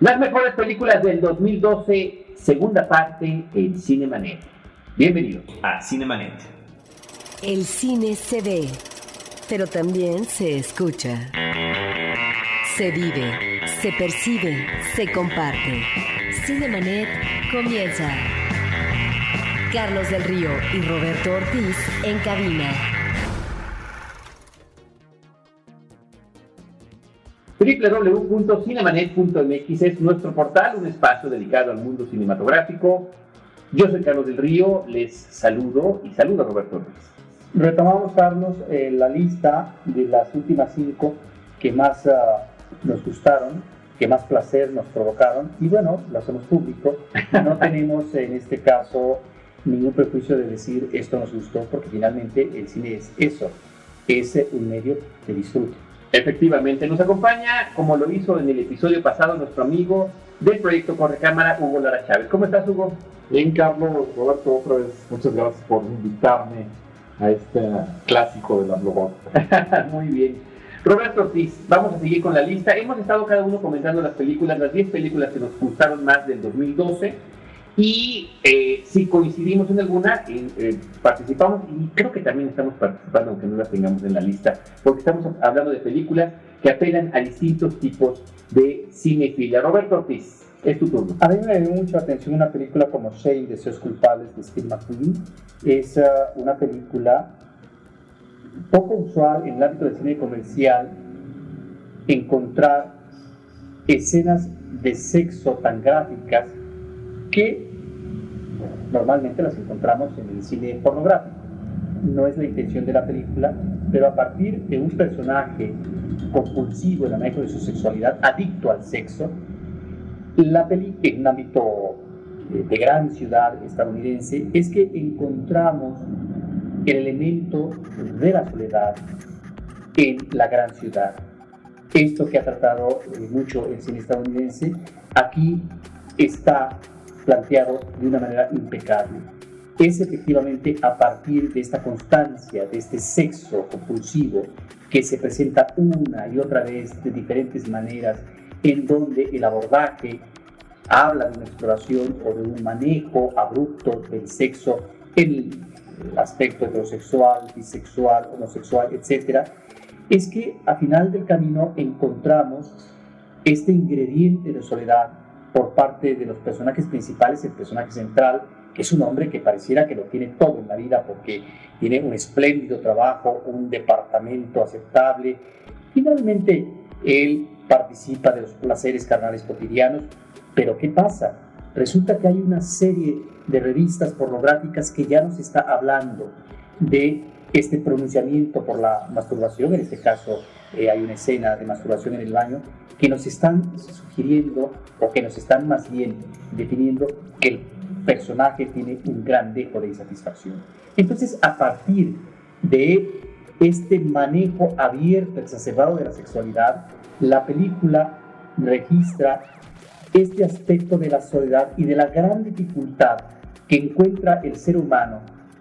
Las mejores películas del 2012, segunda parte en Cinemanet. Bienvenidos a Cinemanet. El cine se ve, pero también se escucha. Se vive, se percibe, se comparte. Cinemanet comienza. Carlos del Río y Roberto Ortiz en cabina. www.cinemanet.mx es nuestro portal, un espacio dedicado al mundo cinematográfico. Yo soy Carlos del Río, les saludo y saludo a Roberto Ortiz. Retomamos, Carlos, eh, la lista de las últimas cinco que más ah, nos gustaron, que más placer nos provocaron, y bueno, lo hacemos público. No tenemos en este caso ningún prejuicio de decir esto nos gustó, porque finalmente el cine es eso, es un medio de disfrute. Efectivamente, nos acompaña, como lo hizo en el episodio pasado, nuestro amigo del proyecto Corre Cámara, Hugo Lara Chávez. ¿Cómo estás, Hugo? Bien, Carlos, Roberto, otra vez, muchas gracias por invitarme a este clásico de la blogotas. Muy bien. Roberto Ortiz, vamos a seguir con la lista. Hemos estado cada uno comentando las películas, las 10 películas que nos gustaron más del 2012 y eh, si coincidimos en alguna, eh, participamos y creo que también estamos participando, aunque no las tengamos en la lista, porque estamos hablando de películas que apelan a distintos tipos de cinefilia. Roberto Ortiz, es tu turno. A mí me dio mucha atención una película como Shane, Deseos Culpables de Steve McQueen. Es uh, una película poco usual en el ámbito del cine comercial encontrar escenas de sexo tan gráficas que normalmente las encontramos en el cine pornográfico. No es la intención de la película, pero a partir de un personaje compulsivo en el manejo de su sexualidad, adicto al sexo, la película en un ámbito eh, de gran ciudad estadounidense es que encontramos el elemento de la soledad en la gran ciudad. Esto que ha tratado eh, mucho el cine estadounidense, aquí está planteado de una manera impecable. Es efectivamente a partir de esta constancia, de este sexo compulsivo que se presenta una y otra vez de diferentes maneras, en donde el abordaje habla de una exploración o de un manejo abrupto del sexo en el aspecto heterosexual, bisexual, homosexual, etc., es que a final del camino encontramos este ingrediente de soledad por parte de los personajes principales, el personaje central, es un hombre que pareciera que lo tiene todo en la vida porque tiene un espléndido trabajo, un departamento aceptable. Finalmente, él participa de los placeres carnales cotidianos, pero ¿qué pasa? Resulta que hay una serie de revistas pornográficas que ya nos está hablando de este pronunciamiento por la masturbación, en este caso eh, hay una escena de masturbación en el baño, que nos están sugiriendo o que nos están más bien definiendo que el personaje tiene un gran dejo de insatisfacción. Entonces, a partir de este manejo abierto, exacerbado de la sexualidad, la película registra este aspecto de la soledad y de la gran dificultad que encuentra el ser humano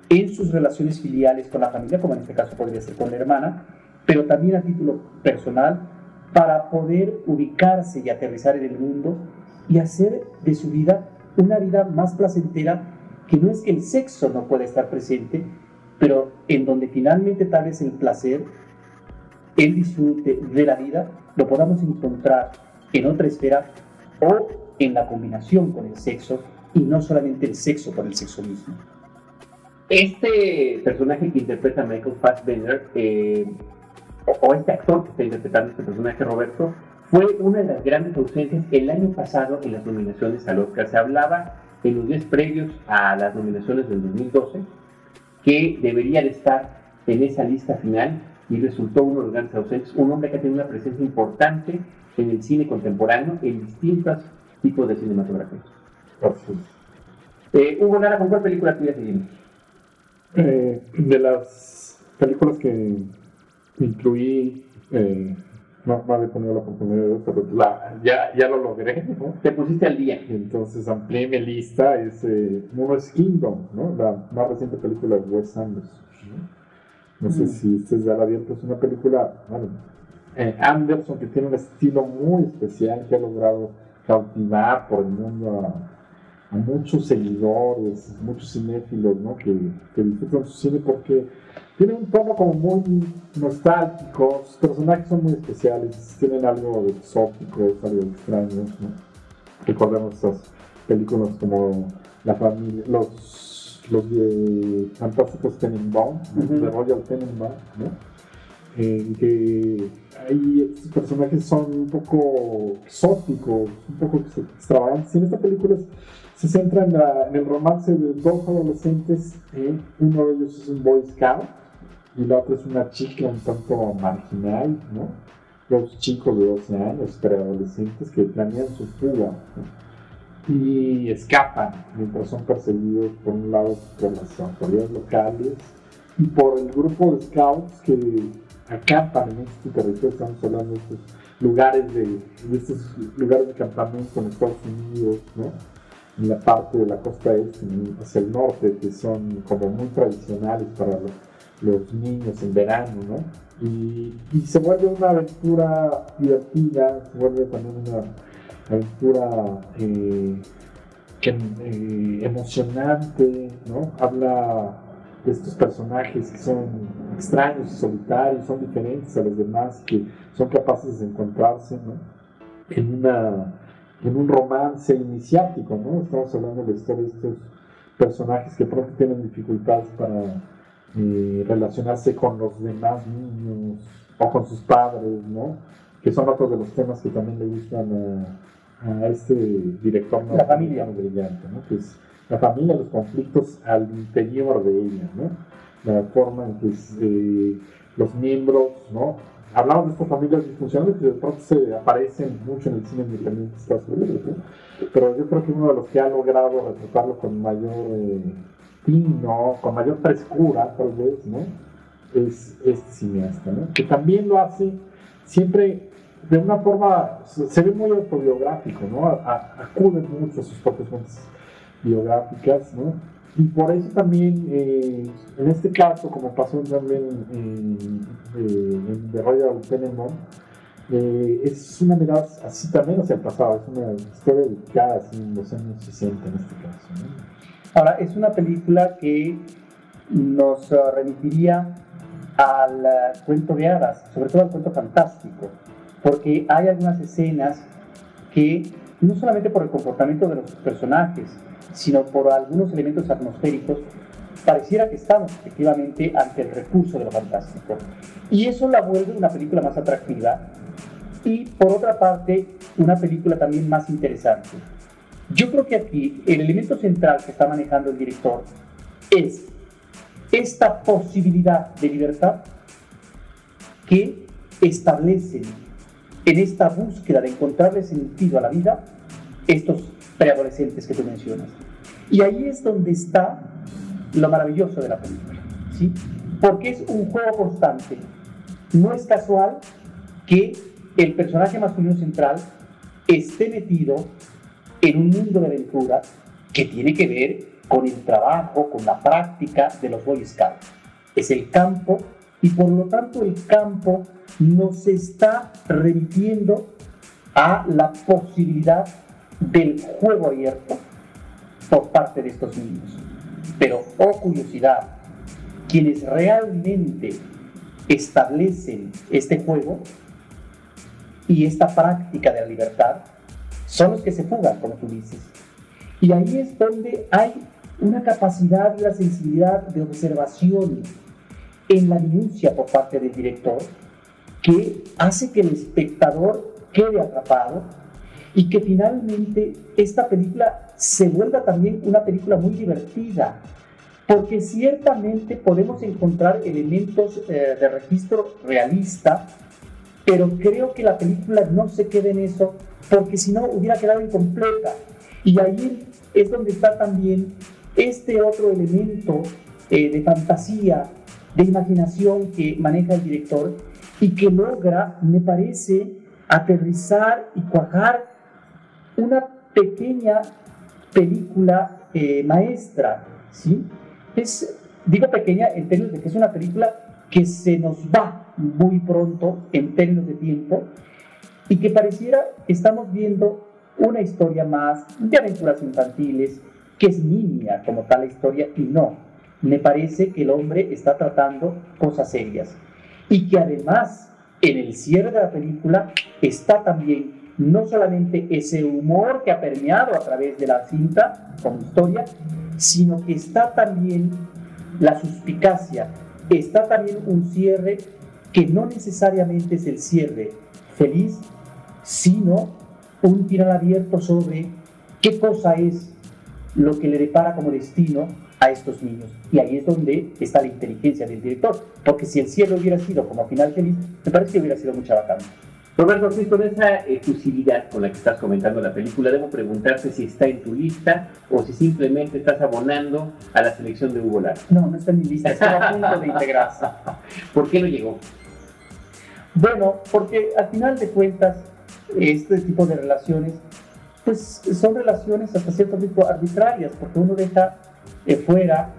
en sus relaciones filiales con la familia, como en este caso podría ser con la hermana, pero también a título personal, para poder ubicarse y aterrizar en el mundo y hacer de su vida una vida más placentera, que no es que el sexo no pueda estar presente, pero en donde finalmente tal vez el placer, el disfrute de la vida, lo podamos encontrar en otra esfera o en la combinación con el sexo y no solamente el sexo con el sexo mismo. Este personaje que interpreta Michael Fassbender, eh, o, este actor que está interpretando este personaje, Roberto, fue una de las grandes ausencias el año pasado en las nominaciones al Oscar. Se hablaba en los días previos a las nominaciones del 2012 que debería de estar en esa lista final y resultó uno de los grandes ausentes, un hombre que ha tenido una presencia importante en el cine contemporáneo en distintos tipos de cinematografía. Eh, Hugo Lara, ¿con cuál película tuya seguimos? Eh, de las películas que incluí, eh, no, no, había tenido la oportunidad de ver, pero ya, ya lo logré. Te pusiste al día. Entonces amplié mi lista. Es, eh, uno es Kingdom, ¿no? la más reciente película de Wes Anderson. No, sé mm. si ustedes ya la vieron, es una película, bueno, eh, Anderson que tiene un estilo muy especial, que ha logrado cautivar por el mundo a, muchos seguidores, muchos cinéfilos, ¿no? Que, que disfrutan su cine porque tiene un tono como muy nostálgico, sus personajes son muy especiales, tienen algo de exótico, algo extraño, ¿no? Recordemos estas películas como La familia, los, los de Fantásticos Tenenbaum, de Royal Tenenbaum, ¿no? Eh, que ahí estos personajes son un poco exóticos, un poco extravagantes. En esta película se centra en, el romance de dos adolescentes, eh, uno de ellos es un boy scout y la otra es una chica un tanto marginal, ¿no? Dos chicos de 12 años, preadolescentes, que planean su fuga y escapan mientras son perseguidos por un lado por las autoridades locales y por el grupo de scouts que acampan en este territorio, estamos hablando de estos lugares de, estos lugares de campamento en Estados Unidos, ¿no? en la parte de la costa este, hacia el norte, que son como muy tradicionales para los, niños en verano, ¿no? Y, se vuelve una aventura divertida, se vuelve también una aventura eh, eh, emocionante, ¿no? Habla de estos personajes que son extraños y solitarios, son diferentes a los demás, que son capaces de encontrarse en, una, en un romance iniciático. ¿no? Estamos hablando de la historia de estos personajes que pronto tienen dificultades para eh, relacionarse con los demás niños o con sus padres, ¿no? que son otros de los temas que también le gustan a, este director la familia brillante, ¿no? que es la familia, los conflictos al interior de ella, ¿no? la forma en que eh, los miembros, ¿no? Hablamos de estas familias disfuncionales que de pronto se aparecen mucho en el cine independiente de Estados Unidos, ¿no? pero yo creo que uno de los que ha logrado retratarlo con mayor eh, tino, con mayor frescura, tal vez, ¿no? Es este cineasta, ¿no? Que también lo hace siempre de una forma, se ve muy autobiográfico, ¿no? acude mucho a sus propias fuentes biográficas, ¿no? Y por eso también, eh, en este caso, como pasó también en, en, The Royal Tenenbaum, eh, es una mirada así también hacia el pasado, es una historia dedicada así en los años 60 en este caso. Ahora, es una película que nos uh, remitiría al uh, cuento de hadas, sobre todo al cuento fantástico, porque hay algunas escenas que, no solamente por el comportamiento de los personajes, sino por algunos elementos atmosféricos, pareciera que estamos efectivamente ante el recurso de lo fantástico. Y eso la vuelve una película más atractiva y, por otra parte, una película también más interesante. Yo creo que aquí el elemento central que está manejando el director es esta posibilidad de libertad que establecen en esta búsqueda de encontrarle sentido a la vida estos preadolescentes que tú mencionas. Y ahí es donde está lo maravilloso de la película, ¿sí? Porque es un juego constante. No es casual que el personaje masculino central esté metido en un mundo de aventura que tiene que ver con el trabajo, con la práctica de los Boy Scouts. Es el campo y por lo tanto el campo nos está remitiendo a la posibilidad del juego abierto por parte de estos niños. Pero, oh curiosidad, quienes realmente establecen este juego y esta práctica de la libertad son los que se fugan, como tú dices. Y ahí es donde hay una capacidad y una sensibilidad de observación en la denuncia por parte del director que hace que el espectador quede atrapado y que finalmente esta película se vuelva también una película muy divertida, porque ciertamente podemos encontrar elementos eh, de registro realista, pero creo que la película no se quede en eso, porque si no hubiera quedado incompleta. Y ahí es donde está también este otro elemento eh, de fantasía, de imaginación que maneja el director y que logra, me parece, aterrizar y cuajar una pequeña película eh, maestra, ¿sí? Es, digo pequeña en términos de que es una película que se nos va muy pronto en términos de tiempo y que pareciera que estamos viendo una historia más de aventuras infantiles, que es niña como tal la historia, y no. Me parece que el hombre está tratando cosas serias. Y que además, en el cierre de la película, está también no solamente ese humor que ha permeado a través de la cinta como historia, sino que está también la suspicacia, está también un cierre que no necesariamente es el cierre feliz, sino un final abierto sobre qué cosa es lo que le depara como destino a estos niños. Y ahí es donde está la inteligencia del director, porque si el cierre hubiera sido como final feliz, me parece que hubiera sido mucha bacana. Roberto, sí, con esa efusividad con la que estás comentando la película, debo preguntarte si está en tu lista o si simplemente estás abonando a la selección de Hugo Lara. No, no está en mi lista, está a punto de integrarse. ¿Por qué no llegó? Bueno, porque al final de cuentas, este tipo de relaciones, pues son relaciones hasta cierto punto arbitrarias, porque uno deja fuera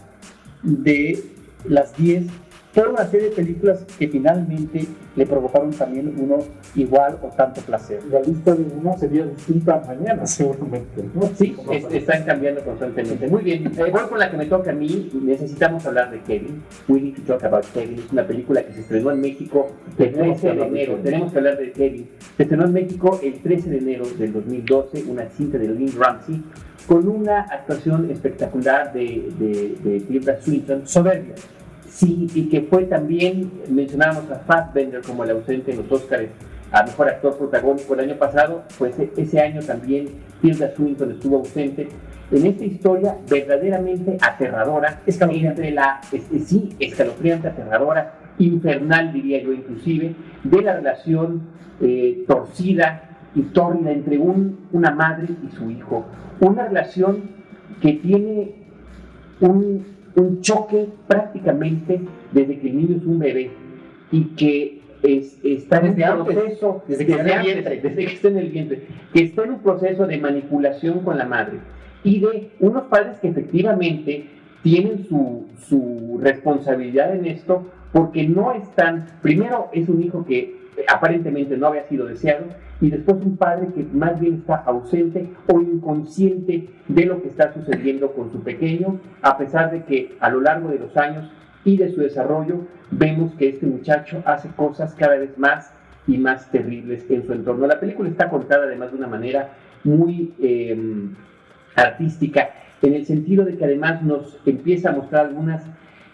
de las 10 toda una serie de películas que finalmente le provocaron también uno igual o tanto placer. La lista de uno sería distinta mañana, seguramente. ¿no? Sí, están cambiando constantemente. Muy bien, igual eh, con la que me toca a mí, necesitamos hablar de Kevin. We need to talk about Kevin. Es una película que se estrenó en México el 13 de enero. Tenemos que hablar de Kevin. Se estrenó en México el 13 de enero del 2012, una cinta de Lynn Ramsey con una actuación espectacular de, de, de Tilda Swinton. Soberbia. Sí, y que fue también, mencionábamos a Fassbender como el ausente en los Oscars a Mejor Actor Protagónico el año pasado, pues e, ese año también Tilda Swinton estuvo ausente en esta historia verdaderamente aterradora, entre la, sí, escalofriante, aterradora, infernal diría yo inclusive, de la relación eh, torcida y tórrida entre un, una madre y su hijo. Una relación que tiene un, un choque prácticamente desde que el niño es un bebé y que está desde en un proceso, desde, que, está en el vientre, que está en un proceso de manipulación con la madre y de unos padres que efectivamente tienen su, su responsabilidad en esto porque no están, primero es un hijo que aparentemente no había sido deseado y después un padre que más bien está ausente o inconsciente de lo que está sucediendo con su pequeño, a pesar de que a lo largo de los años y de su desarrollo vemos que este muchacho hace cosas cada vez más y más terribles en su entorno. La película está contada además de una manera muy em, artística, en el sentido de que además nos empieza a mostrar algunas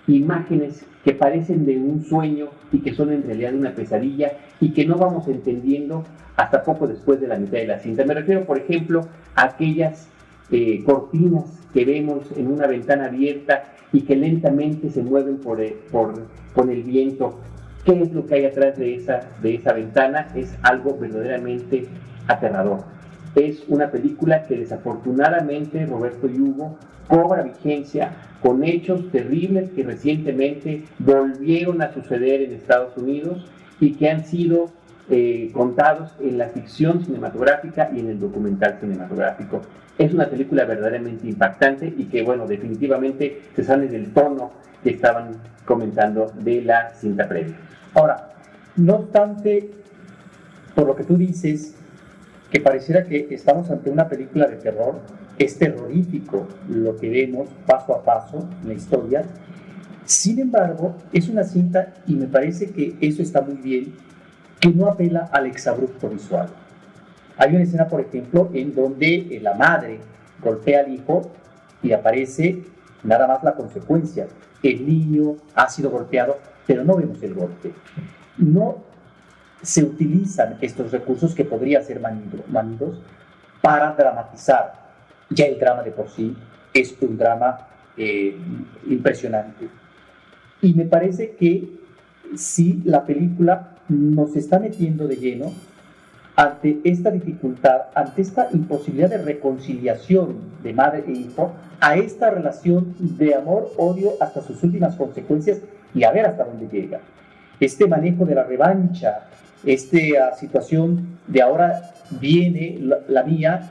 imágenes que parecen de un sueño y que son en realidad una pesadilla y que no vamos entendiendo hasta poco después de la mitad de la cinta. Me refiero, por ejemplo, a aquellas eh, cortinas que vemos en una ventana abierta y que lentamente se mueven por, eh, por, con el viento. ¿Qué es lo que hay atrás de esa, de esa ventana? Es algo verdaderamente aterrador. Es una película que desafortunadamente Roberto y Hugo cobra vigencia con hechos terribles que recientemente volvieron a suceder en Estados Unidos y que han sido eh, contados en la ficción cinematográfica y en el documental cinematográfico. Es una película verdaderamente impactante y que, bueno, definitivamente se sale del tono que estaban comentando de la cinta previa. Ahora, no obstante, por lo que tú dices, que pareciera que estamos ante una película de terror, es terrorífico lo que vemos paso a paso en la historia. Sin embargo, es una cinta y me parece que eso está muy bien que no apela al exabrupto visual. Hay una escena, por ejemplo, en donde la madre golpea al hijo y aparece nada más la consecuencia. El niño ha sido golpeado, pero no vemos el golpe. No se utilizan estos recursos que podrían ser manidos para dramatizar. Ya el drama de por sí es un drama eh, impresionante. Y me parece que si la película nos está metiendo de lleno ante esta dificultad, ante esta imposibilidad de reconciliación de madre e hijo, a esta relación de amor, odio hasta sus últimas consecuencias y a ver hasta dónde llega. Este manejo de la revancha, esta situación de ahora viene la, mía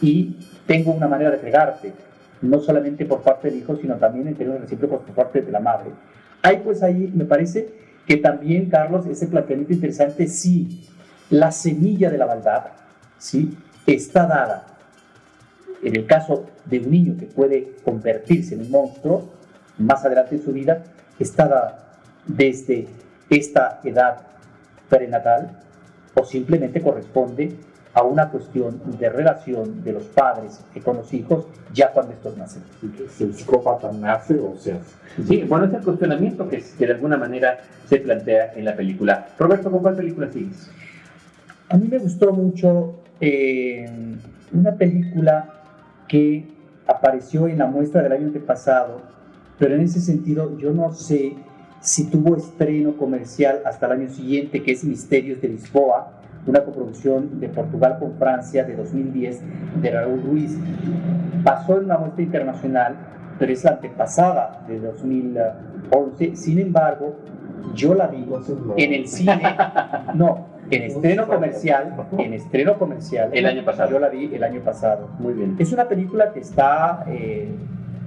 y tengo una manera de pegarte, no solamente por parte del hijo, sino también en términos recíprocos por parte de la madre. Hay pues ahí, me parece, que también, Carlos, ese planteamiento interesante, sí, la semilla de la maldad, sí, está dada, en el caso de un niño que puede convertirse en un monstruo más adelante en su vida, está dada desde esta edad prenatal o simplemente corresponde a una cuestión de relación de los padres con los hijos ya cuando estos nacen. El psicópata nace o se hace. Sí, bueno, es el cuestionamiento que, que, de alguna manera se plantea en la película. Roberto, ¿con cuál película sigues? A mí me gustó mucho eh, una película que apareció en la muestra del año pasado, pero en ese sentido yo no sé si tuvo estreno comercial hasta el año siguiente, que es Misterios de Lisboa, una coproducción de Portugal con Francia de 2010 de Raúl Ruiz. Pasó en una muestra internacional, pero es la antepasada de 2011. Sin embargo, yo la vi en el cine, no, en estreno comercial, en estreno comercial. El año pasado. Yo la vi el año pasado. Muy bien. Es una película que está eh,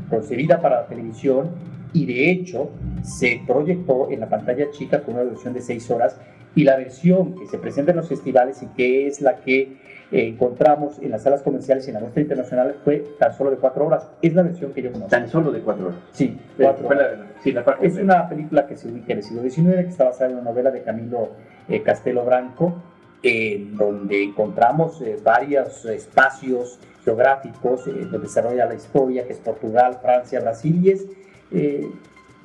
concebida para la televisión y de hecho se proyectó en la pantalla chica con una versión de seis horas y la versión que se presenta en los festivales y que es la que eh, encontramos en las salas comerciales y en la muestra internacional fue tan solo de cuatro horas. Es la versión que yo conozco. Tan solo de cuatro horas. Sí, cuatro horas. sí, la parte es una película que se ubica en el siglo XIX, que está basada en una novela de Camilo eh, Castelo Branco, en donde encontramos eh, varios espacios geográficos donde desarrolla la historia, que es Portugal, Francia, Brasil, y es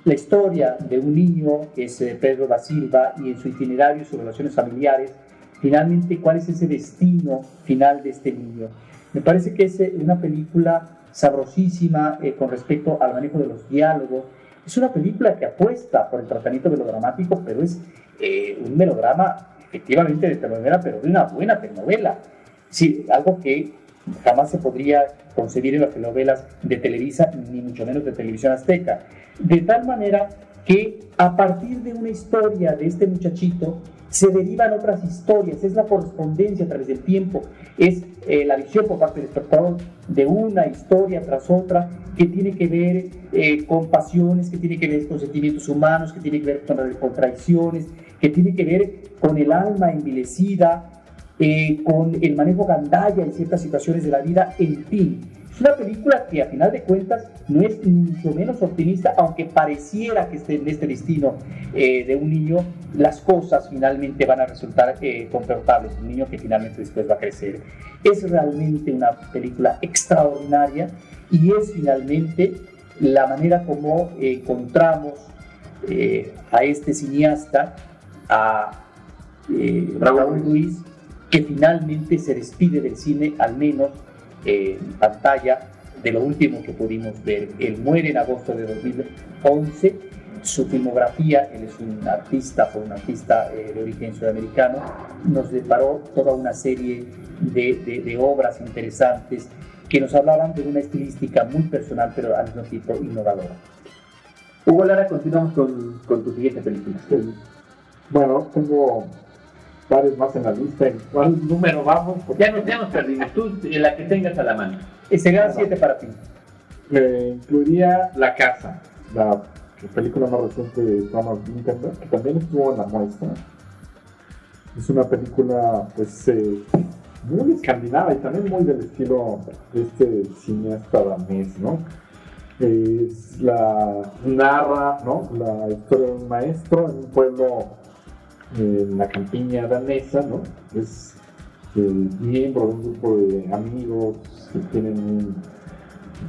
la historia de un niño que es eh, Pedro da Silva y en su itinerario, sus relaciones familiares, finalmente cuál es ese destino final de este niño. Me parece que es eh, una película sabrosísima eh, con respecto al manejo de los diálogos. Es una película que apuesta por el tratamiento melodramático, pero es un melodrama efectivamente de telenovela, pero de una buena telenovela. Sí, algo que jamás se podría concebir en las telenovelas de Televisa, ni mucho menos de Televisión Azteca. De tal manera que a partir de una historia de este muchachito se derivan otras historias, es la correspondencia a través del tiempo, es eh, la visión por parte del espectador de una historia tras otra que tiene que ver eh, con pasiones, que tiene que ver con sentimientos humanos, que tiene que ver con, con traiciones, que tiene que ver con el alma envilecida, eh, con el manejo gandalla en ciertas situaciones de la vida, en fin. Es una película que a final de cuentas no es mucho menos optimista, aunque pareciera que esté en este destino eh, de un niño, las cosas finalmente van a resultar eh, confortables, un niño que finalmente después va a crecer. Es realmente una película extraordinaria y es finalmente la manera como encontramos a este cineasta, a Raúl Luis, que finalmente se despide del cine, al menos en pantalla, de lo último que pudimos ver. Él muere en agosto de 2011. Su filmografía, él es un artista, fue un artista eh, de origen sudamericano, nos deparó toda una serie de, de, obras interesantes que nos hablaban de una estilística muy personal, pero al mismo tiempo innovadora. Hugo Lara, continuamos con, con tu siguiente película. Bueno, tengo varios más en la lista. ¿En cuál número vamos? Ya nos, ya nos perdimos. Tú, la que tengas a la mano. Y serían siete para ti. Eh, incluiría La Casa, la, película más reciente de Thomas Winterberg, que también estuvo en la muestra. Es una película, pues, eh, muy escandinava y también muy del estilo de este cineasta danés, ¿no? Es la, narra, ¿no? La historia de un maestro en un pueblo en la campiña danesa, ¿no? Es miembro de un grupo de amigos que tienen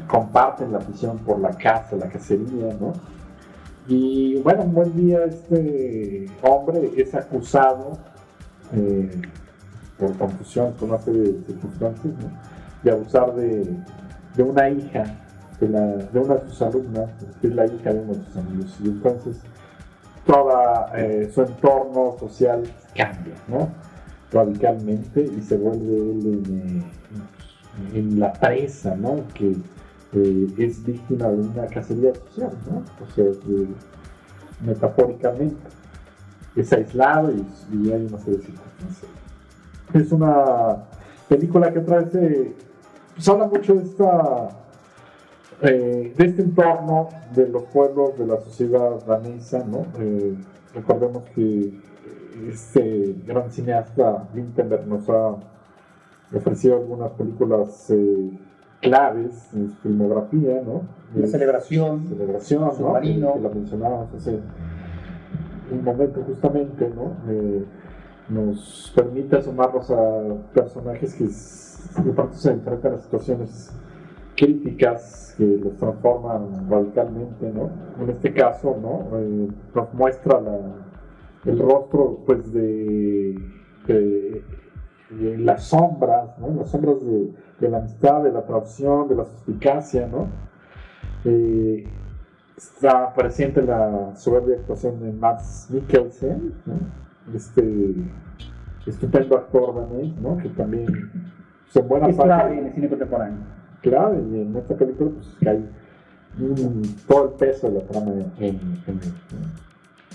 comparten la afición por la caza, la cacería, ¿no? Y bueno, un buen día este hombre es acusado eh, por confusión, por una serie de circunstancias, ¿no? de abusar de, de una hija, de, la, de, una de sus alumnas, que es la hija de uno de sus amigos. Y entonces todo eh, su entorno social cambia, ¿no? Radicalmente y se vuelve él en, la presa, ¿no? Que eh, es víctima de una cacería social, ¿no? O sea, metafóricamente. Es aislado y, hay una serie de circunstancias. Es una película que otra vez eh, pues habla mucho de esta eh, de este entorno de los pueblos de la sociedad danesa, ¿no? Eh, recordemos que este gran cineasta Lindenberg nos ha ofreció algunas películas eh, claves en su filmografía, ¿no? La celebración, celebración, ¿no? Submarino. Que, que la mencionábamos hace un momento justamente, ¿no? Nos permite asomarnos a personajes que de pronto se enfrentan a situaciones críticas que los transforman radicalmente, ¿no? En este caso, ¿no? Eh, nos muestra la- el rostro, pues, de, de- de las sombras, ¿no? Las sombras de, de la amistad, de la traición, de la suspicacia, ¿no? Eh, está presente la soberbia actuación de Max Mikkelsen, ¿no? este estupendo actor danés, ¿no? que también en buena es parte clave en el cine contemporáneo. Clave, y en esta película pues cae mm, todo el peso de la trama en, en, en.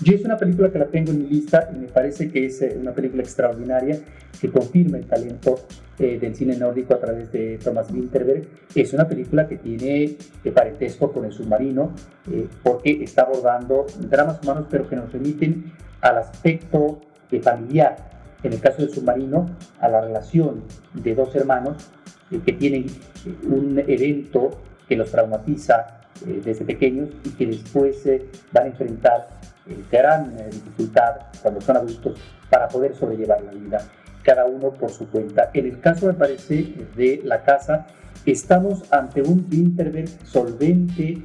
Yo es una película que la tengo en mi lista y me parece que es eh, una película extraordinaria que confirma el talento eh, del cine nórdico a través de Thomas Winterberg. Es una película que tiene eh, parentesco con el submarino eh, porque está abordando dramas humanos pero que nos remiten al aspecto eh, familiar. En el caso del submarino, a la relación de dos hermanos eh, que tienen eh, un evento que los traumatiza eh, desde pequeños y que después eh, van a enfrentar eh, gran eh, dificultad cuando son adultos para poder sobrellevar la vida, cada uno por su cuenta. En el caso, me parece, de la casa, estamos ante un Winterberg solvente,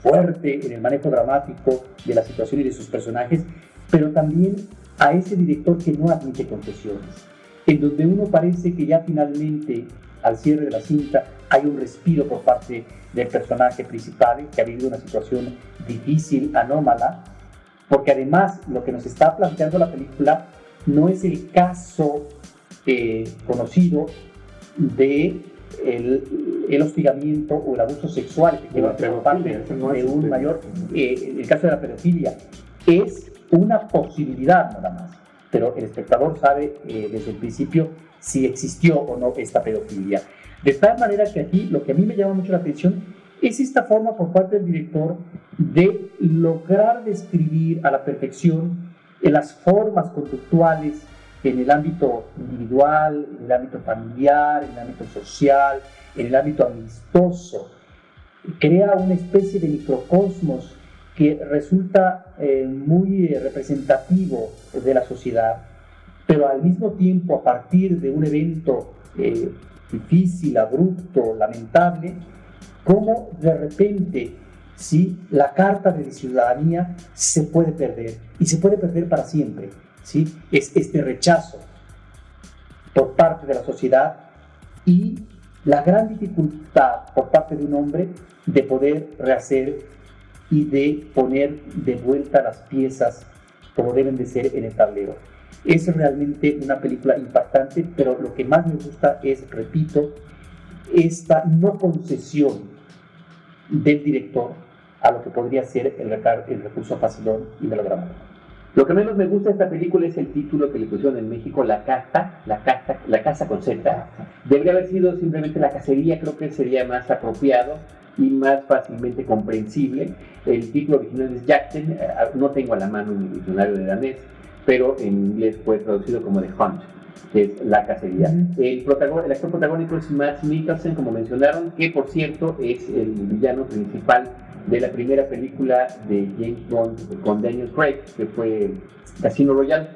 fuerte en el manejo dramático de la situación y de sus personajes, pero también a ese director que no admite concesiones, en donde uno parece que ya finalmente, al cierre de la cinta, hay un respiro por parte del personaje principal que ha vivido una situación difícil, anómala, porque además lo que nos está planteando la película no es el caso eh, conocido de el, el hostigamiento o el abuso sexual efectivamente, por parte de un mayor, eh, el caso de la pedofilia, es una posibilidad nada más, pero el espectador sabe eh, desde el principio si existió o no esta pedofilia. De tal manera que aquí lo que a mí me llama mucho la atención es esta forma por parte del director de lograr describir a la perfección en las formas conductuales en el ámbito individual, en el ámbito familiar, en el ámbito social, en el ámbito amistoso. Crea una especie de microcosmos que resulta eh, muy representativo de la sociedad, pero al mismo tiempo a partir de un evento eh, difícil, abrupto, lamentable, cómo de repente ¿sí? la carta de ciudadanía se puede perder y se puede perder para siempre. ¿sí? Es este rechazo por parte de la sociedad y la gran dificultad por parte de un hombre de poder rehacer y de poner de vuelta las piezas como deben de ser en el tablero. Es realmente una película impactante, pero lo que más me gusta es, repito, esta no concesión del director a lo que podría ser el, el recurso facilón y melodramático. Lo que menos me gusta de esta película es el título que le pusieron en México, La Casa, La Casa, La Casa con Z. Debería haber sido simplemente La Cacería, creo que sería más apropiado y más fácilmente comprensible. El título original es Jackson, eh, no tengo a la mano mi diccionario de danés, pero en inglés fue traducido como The Hunt, que es La Cacería. Ujú. El, protagon- el actor protagónico es Max Mikkelsen, como mencionaron, que por cierto es el villano principal de la primera película de James Bond con Daniel Craig, que fue Casino Royale.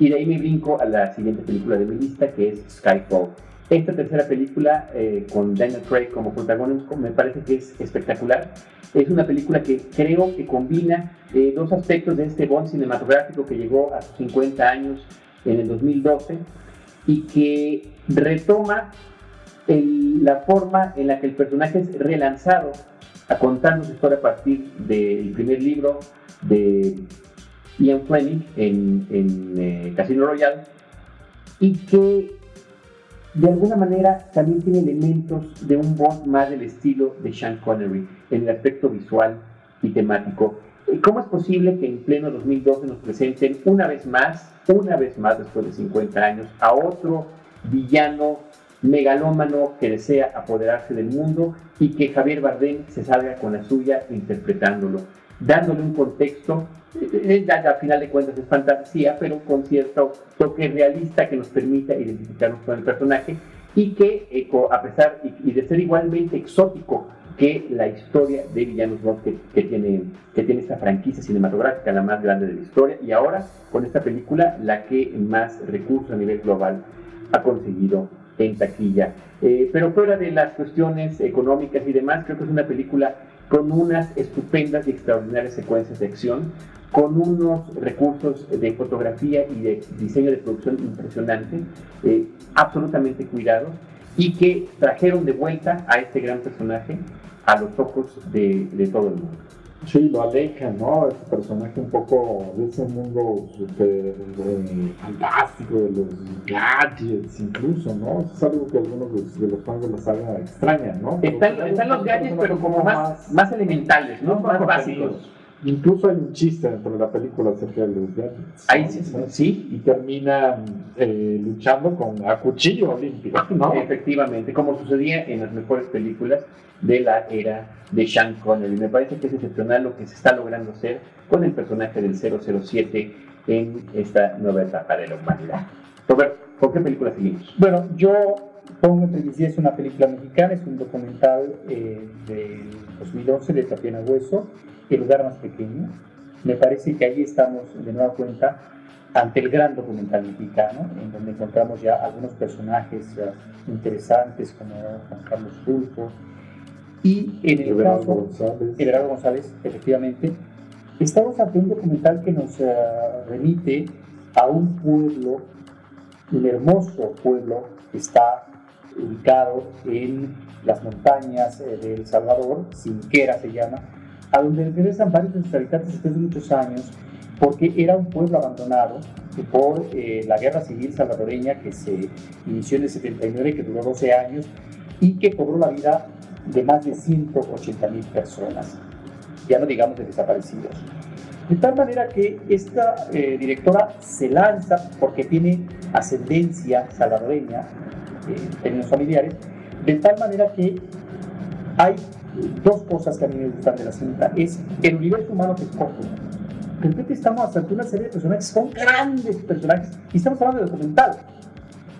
Y de ahí me brinco a la siguiente película de mi lista, que es Skyfall. Esta tercera película eh, con Daniel Craig como protagónico me parece que es espectacular. Es una película que creo que combina eh, dos aspectos de este Bond cinematográfico que llegó a sus 50 años en el 2012 y que retoma la forma en la que el personaje es relanzado a contarnos su historia a partir del primer libro de Ian Fleming en, en, eh, Casino Royale y que de alguna manera también tiene elementos de un Bond más del estilo de Sean Connery en el aspecto visual y temático. ¿Cómo es posible que en pleno 2012 nos presenten una vez más, una vez más después de 50 años, a otro villano megalómano que desea apoderarse del mundo y que Javier Bardem se salga con la suya interpretándolo? dándole un contexto, eh, eh, al final de cuentas es fantasía, pero con cierto toque realista que nos permita identificarnos con el personaje y que, eh, a pesar y, de ser igualmente exótico que la historia de Villanos que, que, tiene, que tiene esta franquicia cinematográfica, la más grande de la historia, y ahora con esta película, la que más recursos a nivel global ha conseguido en taquilla. pero fuera de las cuestiones económicas y demás, creo que es una película con unas estupendas y extraordinarias secuencias de acción, con unos recursos de fotografía y de diseño de producción impresionante, eh, absolutamente cuidados, y que trajeron de vuelta a este gran personaje a los ojos de, de todo el mundo. Sí, lo aleja, ¿no? Este personaje un poco de ese mundo super fantástico, de los gadgets incluso, ¿no? es algo que algunos de los, fans de la saga extrañan, ¿no? Están, los gadgets, pero como más, más, elementales, ¿no? Más, básicos. Incluso hay un chiste dentro de la película acerca de los gadgets. Ahí sí, sí. Y terminan eh, luchando con a cuchillo olímpico, ¿no? Efectivamente, como sucedía en las mejores películas de la era de Sean Connery. Me parece que es excepcional lo que se está logrando hacer con el personaje del 007 en esta nueva etapa de la humanidad. Robert, ¿con qué película seguimos? Bueno, yo pongo entre mis es una película mexicana, es un documental eh, del 2011 de Tatiana Hueso el lugar más pequeño. Me parece que ahí estamos de nueva cuenta ante el gran documental mexicano, en donde encontramos ya algunos personajes uh, interesantes como Juan Carlos Fulco y en el Everardo caso González. Everardo González, efectivamente, estamos ante un documental que nos uh, remite a un pueblo, un hermoso pueblo que está ubicado en las montañas eh, de El Salvador, Sinquera se llama, a donde regresan varios de sus habitantes después de muchos años, porque era un pueblo abandonado por eh, la guerra civil salvadoreña que se inició en el 79, que duró 12 años y que cobró la vida de más de 180 mil personas, ya no digamos de desaparecidos. De tal manera que esta eh, directora se lanza porque tiene ascendencia salvadoreña, eh, en términos familiares, de tal manera que hay dos cosas que a mí me gustan de la cinta. Es el universo humano que escoge. De repente estamos ante una serie de personajes, son grandes personajes, y estamos hablando de documental.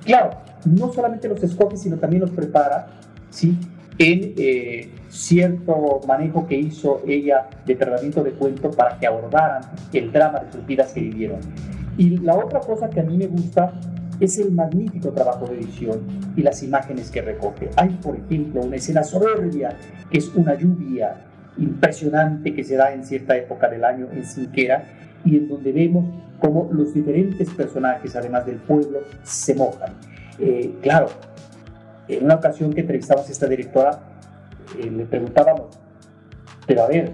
Claro, no solamente los escoge, sino también los prepara, ¿sí? En eh, cierto manejo que hizo ella de tratamiento de cuento para que abordaran el drama de sus vidas que vivieron. Y la otra cosa que a mí me gusta es el magnífico trabajo de edición y las imágenes que recoge. Hay, por ejemplo, una escena soberbia que es una lluvia impresionante que se da en cierta época del año en Sinquera y en donde vemos cómo los diferentes personajes, además del pueblo, se mojan. Eh, claro, en una ocasión que entrevistamos a esta directora, eh, le preguntábamos, pero a ver,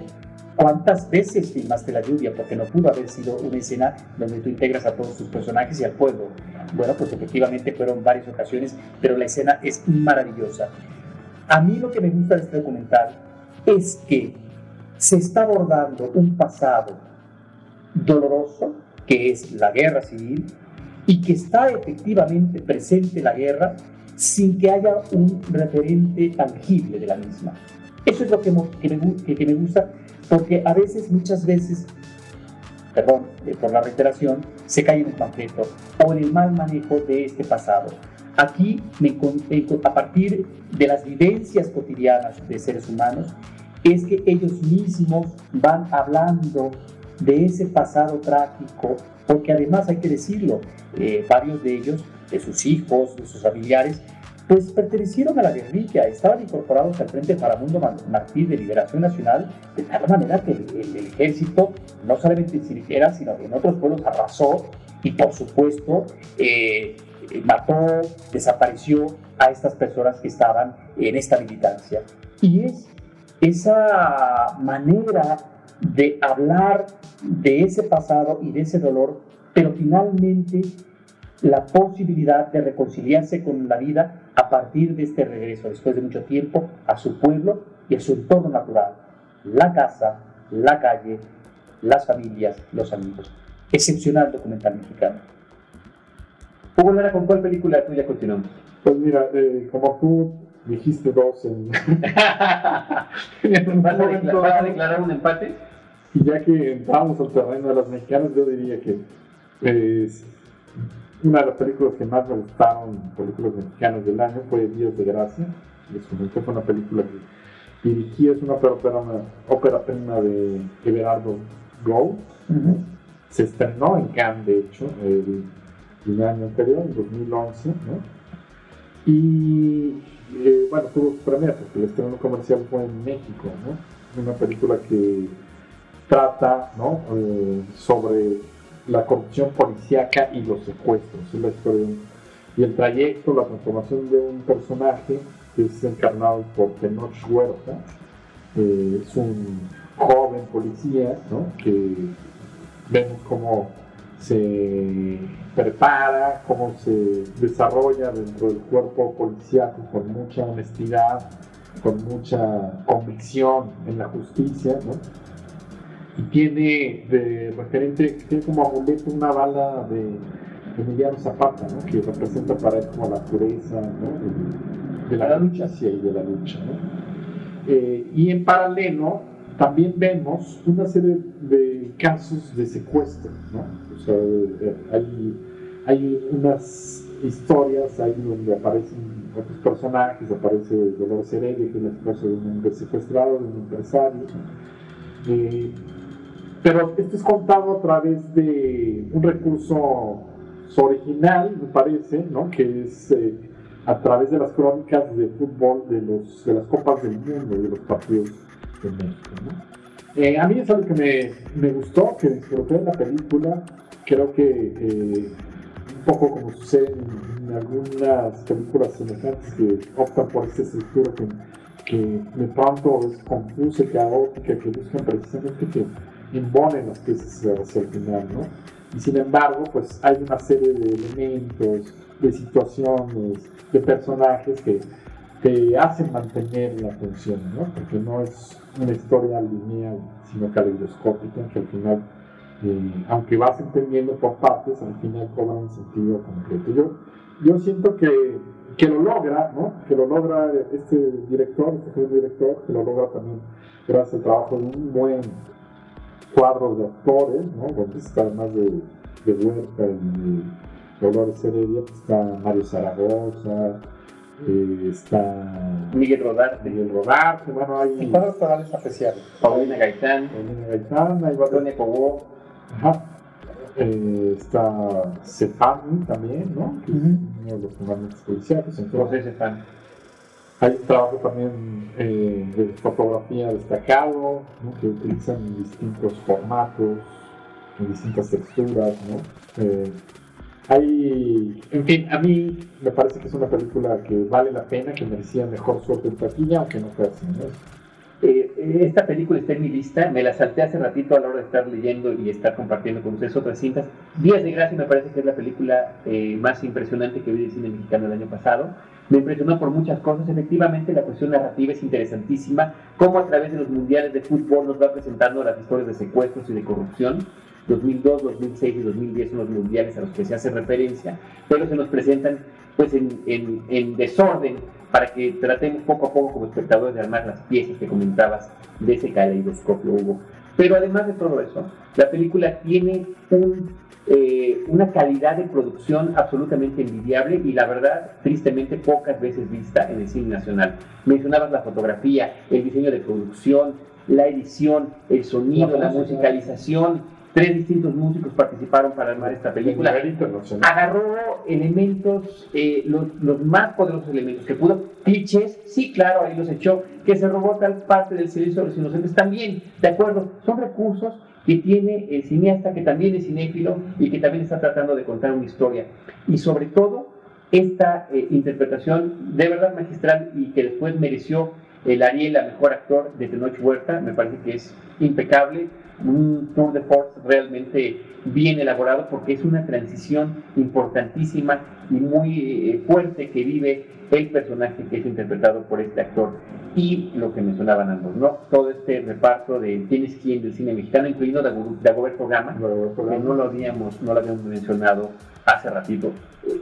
¿Cuántas veces filmaste la lluvia? Porque no pudo haber sido una escena donde tú integras a todos tus personajes y al pueblo. Bueno, pues efectivamente fueron varias ocasiones, pero la escena es maravillosa. A mí lo que me gusta de este documental es que se está abordando un pasado doloroso, que es la guerra civil, y que está efectivamente presente la guerra sin que haya un referente tangible de la misma. Eso es lo que, que, que me gusta porque a veces, muchas veces, perdón eh, por la reiteración, se cae en el panfleto o en el mal manejo de este pasado. Aquí, me, a partir de las vivencias cotidianas de seres humanos, es que ellos mismos van hablando de ese pasado trágico, porque además hay que decirlo, eh, varios de ellos, de sus hijos, de sus familiares, pues pertenecieron a la guerrilla, estaban incorporados al Frente Faramundo Martí de Liberación Nacional, de tal manera que el, ejército no solamente en Siriquera, sino en otros pueblos arrasó y por supuesto eh, mató, desapareció a estas personas que estaban en esta militancia. Y es esa manera de hablar de ese pasado y de ese dolor, pero finalmente la posibilidad de reconciliarse con la vida a partir de este regreso, después de mucho tiempo, a su pueblo y a su entorno natural, la casa, la calle, las familias, los amigos. Excepcional documental mexicano. Hugo Lara, ¿con cuál película tuya continuamos? Pues mira, eh, como tú dijiste dos en... ¿Vas a, declarar, un empate? Y ya que entramos al terreno de las mexicanas, yo diría que es una de las películas que más me gustaron, películas mexicanas del año, fue Días de Gracia. fue una película que dirigí, es una ópera, prima de Everardo Go. Se estrenó en Cannes, de hecho, el, año anterior, en 2011. ¿no? Y eh, bueno, tuvo su premia porque el estreno comercial fue en México. ¿no? Una película que trata ¿no? Eh, sobre la corrupción policíaca y los secuestros. Es la historia y el trayecto, la transformación de un personaje que es encarnado por Tenoch Huerta. Eh, es un joven policía ¿no? que vemos cómo se prepara, cómo se desarrolla dentro del cuerpo policiaco con mucha honestidad, con mucha convicción en la justicia. Y tiene de referente, tiene como amuleto una bala de Emiliano Zapata, que representa para él como la pureza de, la lucha, sí, de la lucha. Eh, y en paralelo también vemos una serie de casos de secuestro. ¿no? O sea, eh, hay, hay unas historias ahí donde aparecen otros personajes, aparece Dolores Heredia, que es la esposa de un hombre secuestrado, de un empresario. Eh, pero esto es contado a través de un recurso original, me parece, ¿no? que es eh, a través de las crónicas de fútbol de, los, de las Copas del Mundo, de los partidos de México. ¿no? Eh, a mí es algo que me, me, gustó, que disfruté de la película. Creo que eh, un poco como sucede en, algunas películas semejantes que optan por esta estructura que, que de pronto es confusa, caótica, que buscan precisamente que imponen las piezas hacia el final, ¿no? Y sin embargo, pues hay una serie de elementos, de situaciones, de personajes que te hacen mantener la atención, ¿no? Porque no es una historia lineal, sino caleidoscópica, que al final, eh, aunque vas entendiendo por partes, al final cobra un sentido completo. Yo, yo siento que, que lo logra, ¿no? Que lo logra este director, este joven director, que lo logra también gracias al trabajo de un buen cuadros de actores, ¿no? donde está además de, de Huerta y Dolores Heredia, pues está Mario Zaragoza, eh, está Miguel Rodarte. Miguel Rodarte, bueno, hay. cuadros torales especiales. Paulina Gaitán. Paulina Gaitán, hay Antonio Cobó. Ajá. Eh, está Cefani también, ¿no? Que uh -huh. es uno de los fundamentos policiales. José. Hay un trabajo también eh, de fotografía destacado, que utilizan distintos formatos, distintas texturas. ¿no? Eh, hay, en fin, a mí me parece que es una película que vale la pena, que merecía mejor suerte en taquilla, aunque no fue así. ¿no? Eh, esta película está en mi lista, me la salté hace ratito a la hora de estar leyendo y estar compartiendo con ustedes otras cintas. Días de Gracia me parece que es la película eh, más impresionante que vi de cine mexicano el año pasado. Me impresionó por muchas cosas, efectivamente la cuestión narrativa es interesantísima, cómo a través de los mundiales de fútbol nos va presentando las historias de secuestros y de corrupción. 2002, 2006 y 2010 son los mundiales a los que se hace referencia, pero se nos presentan pues en, en, en desorden para que tratemos poco a poco como espectadores de armar las piezas que comentabas de ese caleidoscopio, Hugo. Pero además de todo eso, la película tiene un, eh, una calidad de producción absolutamente envidiable y la verdad, tristemente, pocas veces vista en el cine nacional. Mencionabas la fotografía, el diseño de producción, la edición, el sonido, la musicalización, Tres distintos músicos participaron para armar esta película. Agarró elementos, eh, los, los, más poderosos elementos que pudo. Clichés, sí, claro, ahí los echó. Que se robó tal parte del silencio de los inocentes también, de acuerdo. Son recursos que tiene el cineasta, que también es cinéfilo y que también está tratando de contar una historia. Y sobre todo, esta eh, interpretación de verdad magistral y que después mereció el Ariel a mejor actor de Tenoch Huerta, me parece que es impecable un tour de force realmente bien elaborado porque es una transición importantísima y muy eh, fuerte que vive el personaje que es interpretado por este actor y lo que mencionaban ambos, ¿no? Todo este reparto de quién es quién del cine mexicano, incluyendo Dagoberto Gama, que no lo habíamos, no lo habíamos mencionado hace ratito.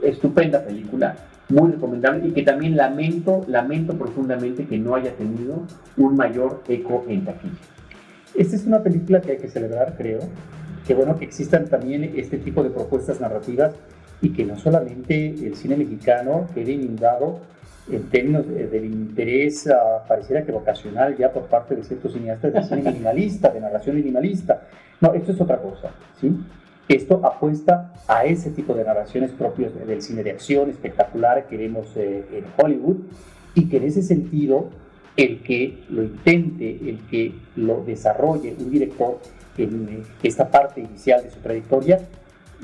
Estupenda película, muy recomendable y que también lamento, lamento profundamente que no haya tenido un mayor eco en taquilla. Esta es una película que hay que celebrar, creo. Que bueno que existan también este tipo de propuestas narrativas y que no solamente el cine mexicano quede inundado en términos del interés, uh, pareciera que vocacional ya por parte de ciertos cineastas de cine minimalista, de narración minimalista. No, esto es otra cosa, ¿sí? Esto apuesta a ese tipo de narraciones propios del cine de acción espectacular que vemos eh, en Hollywood y que en ese sentido el que lo intente, el que lo desarrolle un director en eh, esta parte inicial de su trayectoria,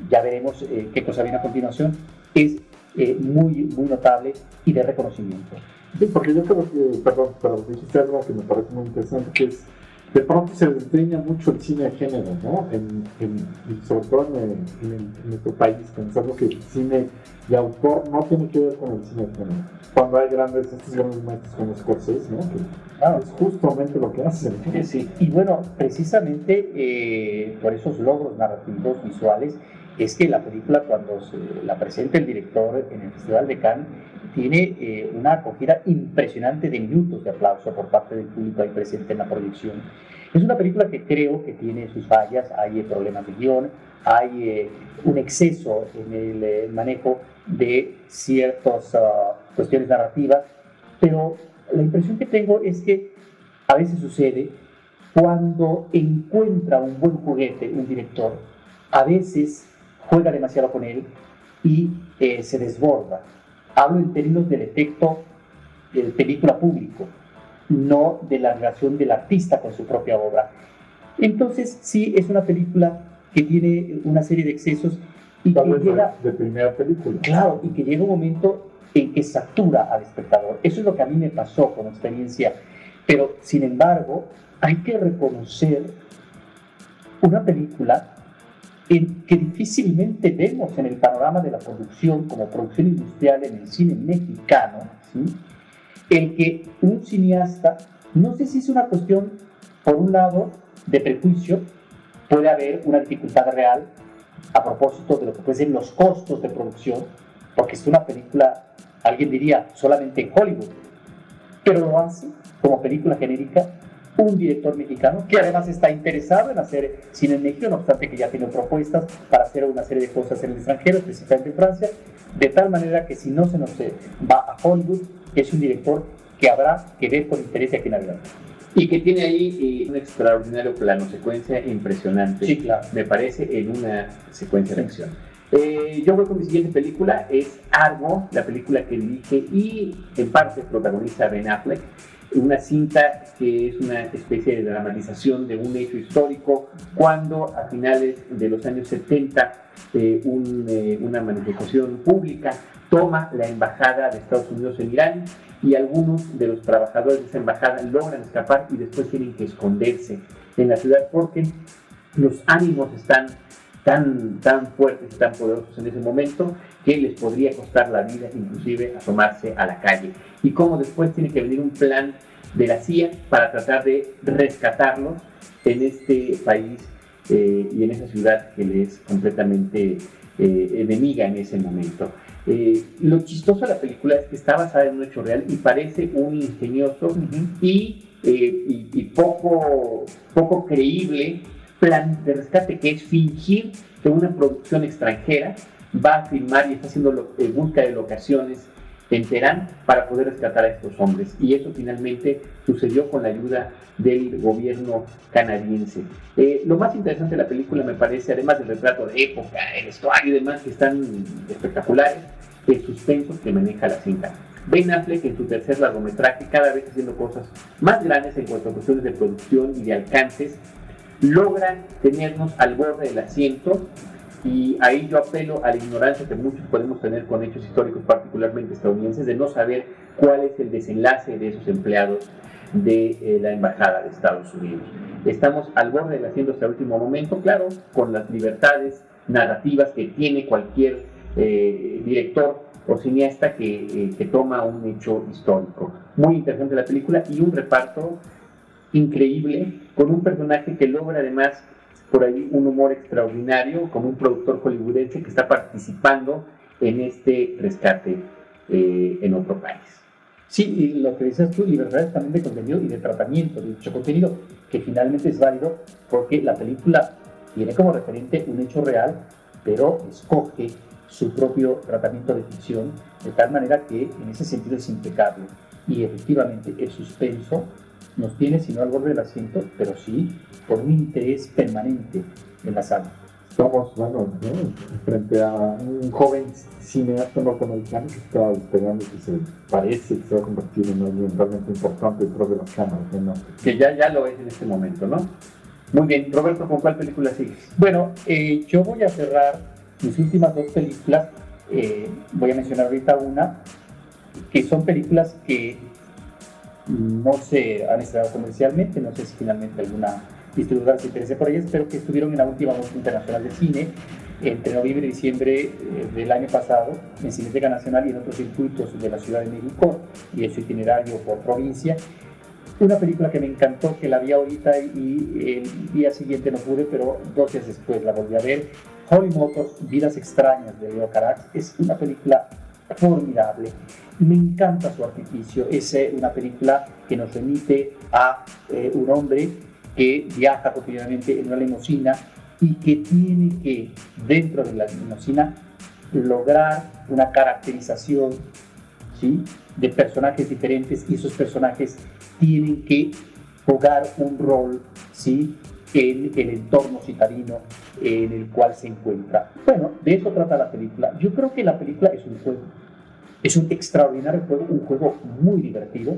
ya veremos eh, qué cosa viene a continuación, es eh, muy, muy notable y de reconocimiento. Sí, porque yo creo que, perdón, pero dijiste algo que me parece muy interesante, que es, de pronto se desdeña mucho el cine de género, ¿no? En, y sobre todo en, nuestro país, pensando que el cine de autor no tiene que ver con el cine de género. Cuando hay grandes, estos grandes maestros como Scorsese, ¿no? Que es justamente lo que hacen. Sí, y bueno, precisamente eh, por esos logros narrativos visuales, es que la película cuando se la presenta el director en el Festival de Cannes tiene eh, una acogida impresionante de minutos de aplauso por parte del público ahí presente en la proyección. Es una película que creo que tiene sus fallas, hay problemas de guion, hay eh, un exceso en el eh, manejo de ciertas ah, cuestiones narrativas, pero la impresión que tengo es que a veces sucede cuando encuentra un buen juguete un director, a veces juega demasiado con él y eh, se desborda. Hablo en términos del efecto de película público, no de la relación del artista con su propia obra. Entonces, sí, es una película que tiene una serie de excesos y que llega... De primera película. Claro, y que llega un momento en que satura al espectador. Eso es lo que a mí me pasó con experiencia. Pero, sin embargo, hay que reconocer una película que difícilmente vemos en el panorama de la producción como producción industrial en el cine mexicano, el que un cineasta, no sé si es una cuestión, por un lado, de prejuicio, puede haber una dificultad real a propósito de lo que pueden ser los costos de producción, porque es una película, alguien diría, solamente en Hollywood, pero lo hace como película genérica un director mexicano que además está interesado en hacer cine en México, no obstante que ya tiene propuestas para hacer una serie de cosas en el extranjero, especialmente en Francia, de tal manera que si no se nos va a Hollywood, es un director que habrá que ver con interés aquí en adelante. Y que tiene ahí eh, un extraordinario plano, secuencia impresionante, sí, claro. me parece, en una secuencia de acción. Eh, yo voy con mi siguiente película, es Argo, la película que dirige y en parte protagoniza Ben Affleck una cinta que es una especie de dramatización de un hecho histórico, cuando a finales de los años 70 eh, eh, una manifestación pública toma la embajada de Estados Unidos en Irán y algunos de los trabajadores de esa embajada logran escapar y después tienen que esconderse en la ciudad porque los ánimos están tan, tan fuertes y tan poderosos en ese momento que les podría costar la vida inclusive asomarse a la calle. Y cómo después tiene que venir un plan de la CIA para tratar de rescatarlos en este país eh, y en esa ciudad que les es completamente eh, enemiga en ese momento. Eh, lo chistoso de la película es que está basada en un hecho real y parece un ingenioso y, y, poco, poco creíble plan de rescate que es fingir que una producción extranjera va a filmar y está haciendo eh, búsqueda de locaciones en Teherán para poder rescatar a estos hombres. Y eso finalmente sucedió con la ayuda del gobierno canadiense. Eh, lo más interesante de la película me parece, además del retrato de época, el vestuario y demás que están espectaculares, el suspenso que maneja la cinta. Ben Affleck en su tercer largometraje, cada vez haciendo cosas más grandes en cuanto a cuestiones de producción y de alcances, logran tenernos al borde del asiento y ahí yo apelo a la ignorancia que muchos podemos tener con hechos históricos, particularmente estadounidenses, de no saber cuál es el desenlace de esos empleados de eh, la Embajada de Estados Unidos. Estamos al borde del asiento hasta el último momento, claro, con las libertades narrativas que tiene cualquier eh, director o cineasta que, eh, que toma un hecho histórico. Muy interesante la película y un reparto increíble, con un personaje que logra además por ahí un humor extraordinario, como un productor hollywoodense que está participando en este rescate eh, en otro país. Sí, lo que dices tú, libertad también de contenido y de tratamiento de dicho contenido, que finalmente es válido porque la película tiene como referente un hecho real, pero escoge su propio tratamiento de ficción, de tal manera que en ese sentido es impecable. Y efectivamente el suspenso nos tiene, si no al borde del asiento, pero sí por un interés permanente en la sala estamos, bueno, frente a un joven cineasta norteamericano que está esperando que se parece que se va a convertir en alguien realmente importante dentro de las cámaras. Que ya, ya lo es en este momento, ¿no? Muy bien, Roberto, ¿con cuál película sigues? Bueno, eh, yo voy a cerrar mis últimas dos películas. Eh, voy a mencionar ahorita una, que son películas que no se han estrenado comercialmente, no sé si finalmente alguna distribuidora se interese por ellas, pero que estuvieron en la última Mostra Internacional de Cine entre noviembre y diciembre eh, del año pasado en Cineteca Nacional y en otros circuitos de la Ciudad de México y en su itinerario por provincia. Una película que me encantó, que la vi ahorita y el día siguiente no pude, pero dos días después la volví a ver. Holly Motors, Vidas Extrañas de Leo Carax, es una película formidable. Me encanta su artificio. Es eh, una película que nos remite a eh, un hombre que viaja cotidianamente en una limusina y que tiene que, dentro de la limusina, lograr una caracterización ¿sí? de personajes diferentes y esos personajes tienen que jugar un rol ¿sí? en el entorno citadino en el cual se encuentra. Bueno, de eso trata la película. Yo creo que la película es un juego, es un extraordinario juego, un juego muy divertido,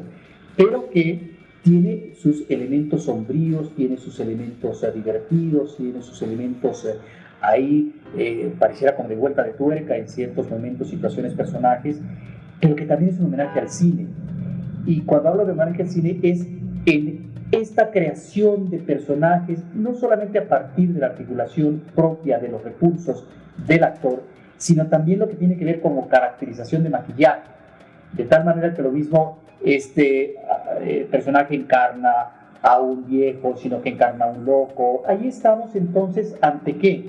pero que tiene sus elementos sombríos, tiene sus elementos eh, divertidos, tiene sus elementos eh, ahí, eh, pareciera como de vuelta de tuerca en ciertos momentos, situaciones, personajes, pero que también es un homenaje al cine. Y cuando hablo de homenaje al cine es en esta creación de personajes, no solamente a partir de la articulación propia de los recursos del actor, sino también lo que tiene que ver como caracterización de maquillaje, de tal manera que lo mismo este eh, personaje encarna a un viejo, sino que encarna a un loco. Ahí estamos entonces ante qué?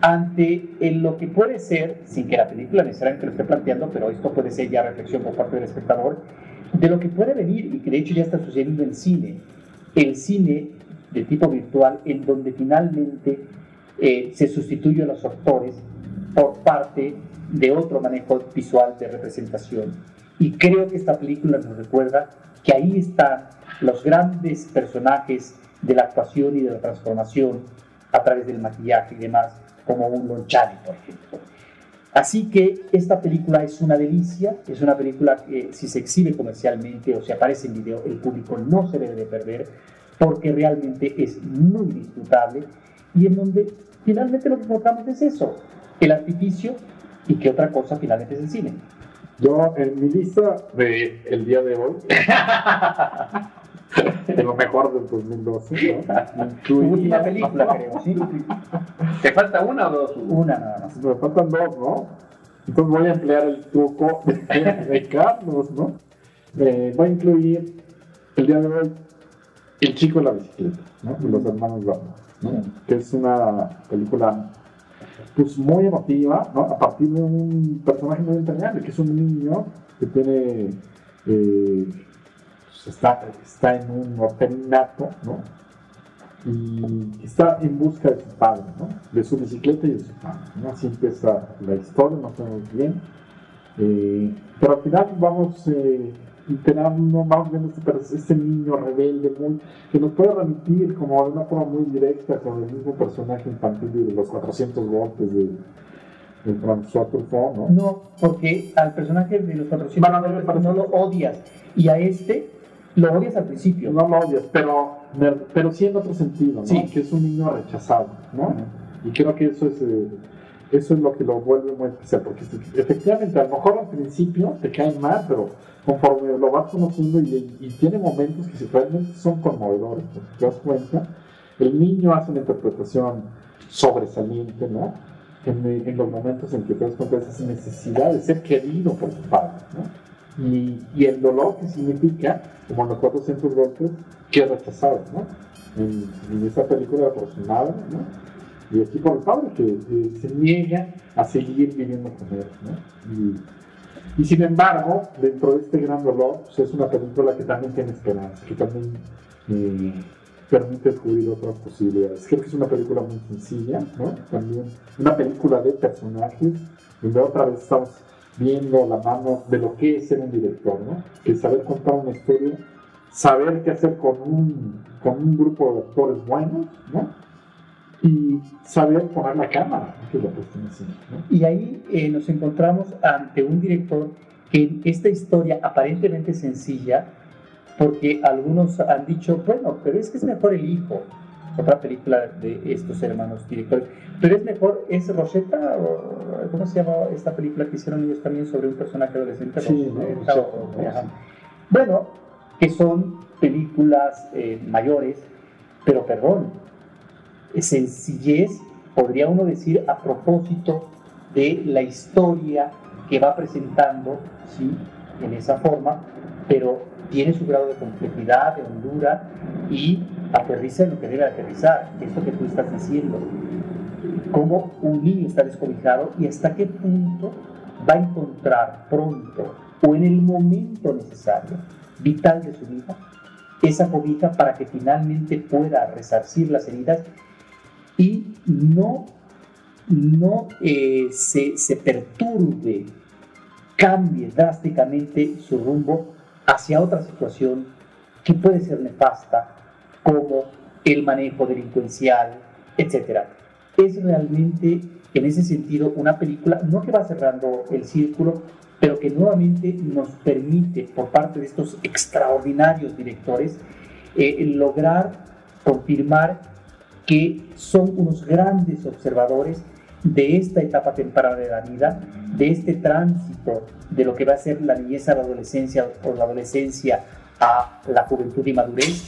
Ante lo que puede ser, sin que la película necesariamente lo esté planteando, pero esto puede ser ya reflexión por parte del espectador, de lo que puede venir y que de hecho ya está sucediendo en cine. El cine de tipo virtual, en donde finalmente eh, se sustituye a los actores por parte de otro manejo visual de representación y creo que esta película nos recuerda que ahí están los grandes personajes de la actuación y de la transformación a través del maquillaje y demás, como un Lonchani, por ejemplo. Así que esta película es una delicia, es una película que si se exhibe comercialmente o se aparece en video, el público no se debe de perder, porque realmente es muy disfrutable y en donde finalmente lo que encontramos es eso, el artificio y que otra cosa finalmente es el cine. Yo, en mi lista de el día de hoy, de lo mejor del 2012, ¿no? última película, creo, ¿sí? ¿Te falta una o dos? Una nada más. Me faltan dos, ¿no? Entonces voy a emplear el truco de, Carlos, ¿no? Eh, voy a incluir el día de hoy El chico en la bicicleta, ¿no? De los hermanos Batman, ¿no? Que es una película pues muy emotiva, ¿no? A partir de un personaje muy entrañable, que es un niño que tiene, eh, pues, está, está en un orfanato, ¿no? Y está en busca de su padre, ¿no? De su bicicleta y de su padre, ¿no? Así empieza la historia, no sabemos bien. Eh, pero al final vamos eh, no vamos viendo este, este, niño rebelde muy, que nos puede remitir como de una forma muy directa con el mismo personaje infantil de los 400 golpes de, de François Truffaut, ¿no? No, porque al personaje de los 400 golpes no lo odias y a este lo odias al principio. No lo odias, pero, pero sí en otro sentido, ¿no? Sí. Que es un niño rechazado, ¿no? Y creo que eso es... Eh, eso es lo que lo vuelve muy especial, porque efectivamente a lo mejor al principio te cae mal, pero conforme lo vas conociendo y, tiene momentos que realmente son conmovedores, porque te das cuenta, el niño hace una interpretación sobresaliente, ¿no? En, los momentos en que te das cuenta de esa necesidad de ser querido por su padre, ¿no? Y, y, el dolor que significa, como en los 400 golpes, que rechazado, ¿no? En, en película aproximada, ¿no? y aquí por el padre que se niega a seguir viviendo con él. ¿no? Y Y sin embargo, dentro de este gran dolor, pues, es una película que también tiene esperanza, que también eh, permite descubrir otras posibilidades. Creo que es una película muy sencilla, ¿no? También una película de personajes, donde otra vez estamos viendo la mano de lo que es ser un director, ¿no? Que saber contar una historia, saber qué hacer con un, con un grupo de actores buenos, ¿no? Y saber poner la cámara, que es lo que ¿no? Y ahí eh, nos encontramos ante un director que en esta historia aparentemente sencilla, porque algunos han dicho, bueno, pero es que es mejor el hijo, otra película de estos hermanos directores, pero es mejor, ¿es Rosetta o cómo se llama esta película que hicieron ellos también sobre un personaje adolescente? Sí, Rosetta, no, o- sí. Bueno, que son películas eh, mayores, pero perdón, sencillez, podría uno decir, a propósito de la historia que va presentando, ¿sí? En esa forma, pero tiene su grado de complejidad, de hondura y aterriza en lo que debe aterrizar, esto que tú estás diciendo. Cómo un niño está descobijado y hasta qué punto va a encontrar pronto o en el momento necesario, vital de su vida, esa cobija para que finalmente pueda resarcir las heridas y no, no eh, se, se perturbe, cambie drásticamente su rumbo hacia otra situación que puede ser nefasta, como el manejo delincuencial, etc. Es realmente, en ese sentido, una película, no que va cerrando el círculo, pero que nuevamente nos permite, por parte de estos extraordinarios directores, eh, lograr confirmar que son unos grandes observadores de esta etapa temprana de la vida, de este tránsito de lo que va a ser la niñez a la adolescencia o la adolescencia a la juventud y madurez,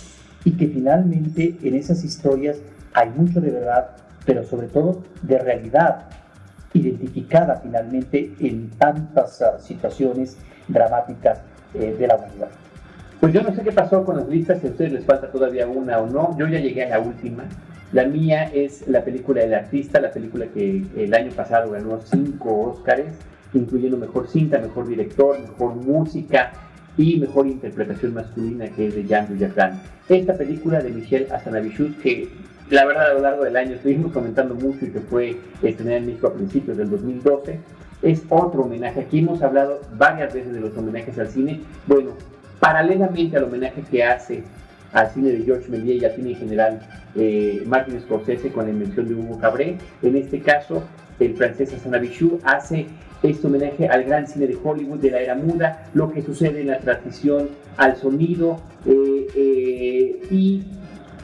y que finalmente en esas historias hay mucho de verdad, pero sobre todo de realidad, identificada finalmente en tantas ah, situaciones dramáticas eh, de la humanidad. Pues yo no sé qué pasó con las listas, si a ustedes les falta todavía una o no. Yo ya llegué a la última. La mía es la película El Artista, la película que el año pasado ganó cinco Óscares, incluyendo Mejor Cinta, Mejor Director, Mejor Música y Mejor Interpretación Masculina, que es de Jean Dujardin. Esta película de Michel Hazanavicius, que la verdad a lo largo del año estuvimos comentando mucho y que fue estrenada en México a principios del 2012, es otro homenaje. Aquí hemos hablado varias veces de los homenajes al cine. Bueno, paralelamente al homenaje que hace al cine de George Méliès y al cine en general eh, Martin Scorsese con la invención de Hugo Cabré, en este caso el francés Hazanavicius hace este homenaje al gran cine de Hollywood de la era muda, lo que sucede en la transición al sonido eh, eh, y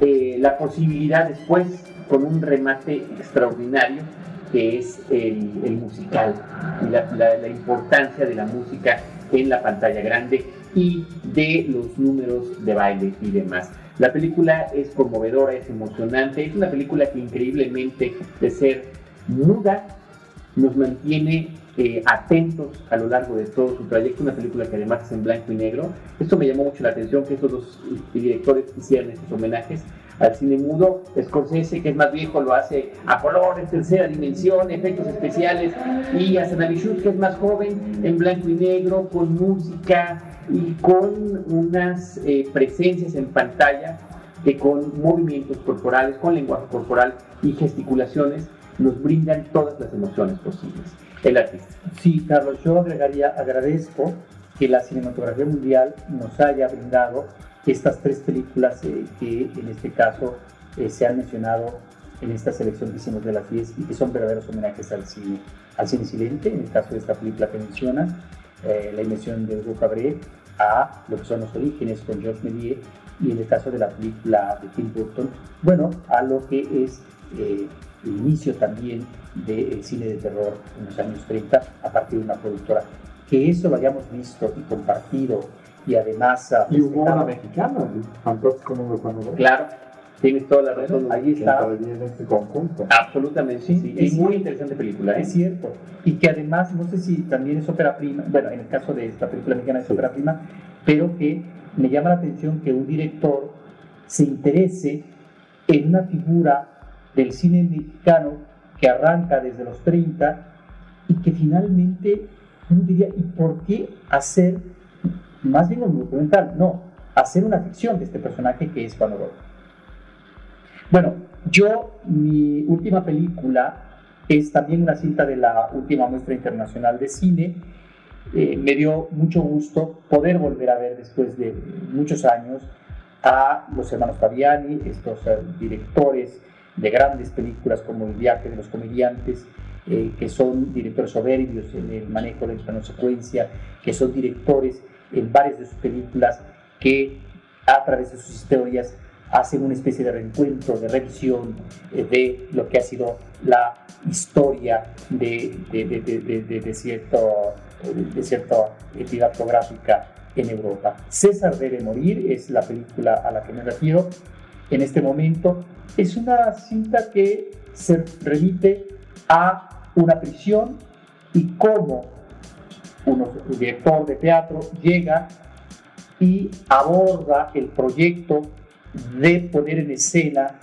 eh, la posibilidad después con un remate extraordinario que es el, el musical y la, la- la importancia de la música en la pantalla grande y de los números de baile y demás. La película es conmovedora, es emocionante, es una película que increíblemente de ser muda nos mantiene eh, atentos a lo largo de todo su trayecto, una película que además es en blanco y negro. Esto me llamó mucho la atención que estos dos directores hicieran estos homenajes al cine mudo. Scorsese, que es más viejo, lo hace a color, en tercera dimensión, efectos especiales, y Hazanavicius, que es más joven, en blanco y negro, con música y con unas eh, presencias en pantalla que con movimientos corporales, con lenguaje corporal y gesticulaciones nos brindan todas las emociones posibles. El artista. Sí, Carlos, yo agregaría, agradezco que la cinematografía mundial nos haya brindado estas tres películas eh, que en este caso eh, se han mencionado en esta selección que hicimos de las 10 y que son verdaderos homenajes al cine, al cine silente, en el caso de esta película que mencionas, eh, la invención de Hugo Cabré, a lo que son los orígenes con Georges Méliès y en el caso de la película de Tim Burton, bueno, a lo que es eh, el inicio también del cine de terror en los años 30 a partir de una productora. Que eso lo hayamos visto y compartido y además Y hubo una mexicana, Claro, tienes toda la razón. Ahí está. en este conjunto. Absolutamente, sí. Sí, Es es- muy interesante película. ¿eh? Es cierto. Y que además, no sé si también es ópera prima, bueno, en el caso de esta película mexicana es ópera prima, pero que me llama la atención que un director se interese en una figura del cine mexicano que arranca desde los 30 y que finalmente uno diría, ¿y por qué hacer más bien un documental? No, hacer una ficción de este personaje que es Oroz. Bueno, yo, mi última película es también una cinta de la última muestra internacional de cine. Eh, me dio mucho gusto poder volver a ver después de muchos años a los hermanos Fabiani, estos eh, directores de grandes películas como El viaje de los comediantes, eh, que son directores soberbios en el manejo de la secuencia, que son directores en varias de sus películas que a través de sus historias hacen una especie de reencuentro, de revisión eh, de lo que ha sido la historia de, de, de, de cierto, de cierta entidad geográfica en Europa. César debe morir es la película a la que me refiero en este momento. Es una cinta que se remite a una prisión y cómo un director de teatro llega y aborda el proyecto de poner en escena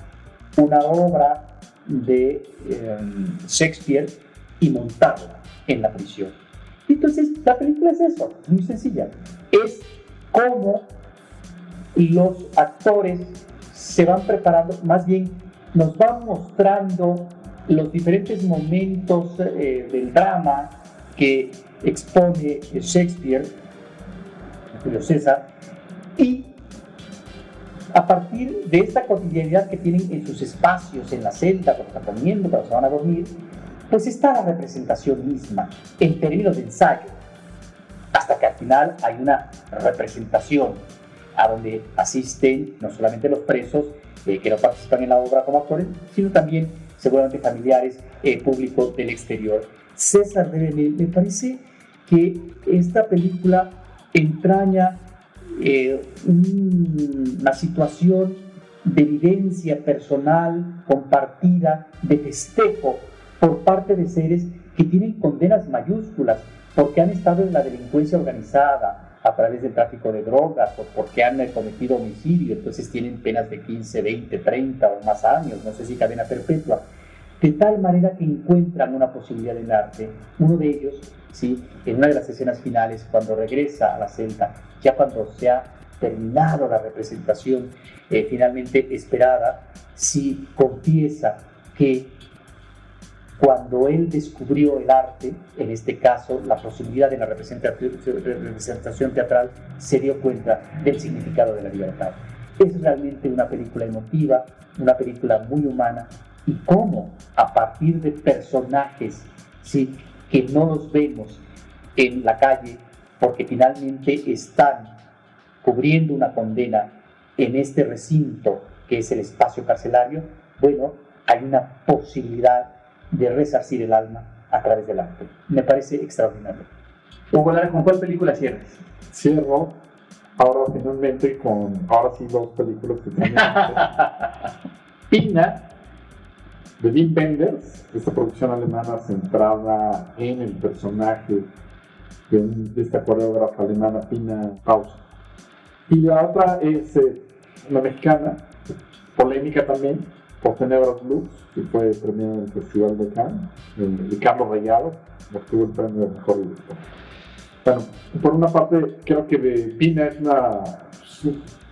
una obra de em, Shakespeare y montarla en la prisión. Entonces, la película es eso, muy sencilla. Es cómo los actores se van preparando, más bien nos van mostrando los diferentes momentos eh, del drama que expone Shakespeare, Julio César, y a partir de esta cotidianidad que tienen en sus espacios, en la celda, cuando están comiendo, cuando se van a dormir, pues está la representación misma en términos de ensayo, hasta que al final hay una representación a donde asisten no solamente los presos eh, que no participan en la obra como actores, sino también seguramente familiares, eh, público del exterior. César de me parece que esta película entraña eh, una situación de vivencia personal, compartida, de festejo por parte de seres que tienen condenas mayúsculas porque han estado en la delincuencia organizada a través del tráfico de drogas o porque han cometido homicidio, entonces tienen penas de 15, 20, 30 o más años, no sé si cadena perpetua, de tal manera que encuentran una posibilidad en el arte. Uno de ellos, ¿sí? en una de las escenas finales, cuando regresa a la celda, ya cuando se ha terminado la representación eh, finalmente esperada, si confiesa que cuando él descubrió el arte, en este caso la posibilidad de la representación teatral, se dio cuenta del significado de la libertad. Es realmente una película emotiva, una película muy humana, y cómo a partir de personajes ¿sí? que no los vemos en la calle, porque finalmente están cubriendo una condena en este recinto que es el espacio carcelario, bueno, hay una posibilidad de resarcir el alma a través del arte. Me parece extraordinario. Hugo Lara, ¿con cuál película cierras? Cierro ahora finalmente con, ahora sí, dos películas que también. Pina, de Wim Wenders, esta producción alemana centrada en el personaje de, esta coreógrafa alemana, Pina Pausa. Y la otra es eh, una mexicana, polémica también, por Tenebras Blues, que fue premiada en el Festival de Cannes, de Carlos Rayado, obtuvo el premio de mejor director. Bueno, por una parte, creo que de Pina es una,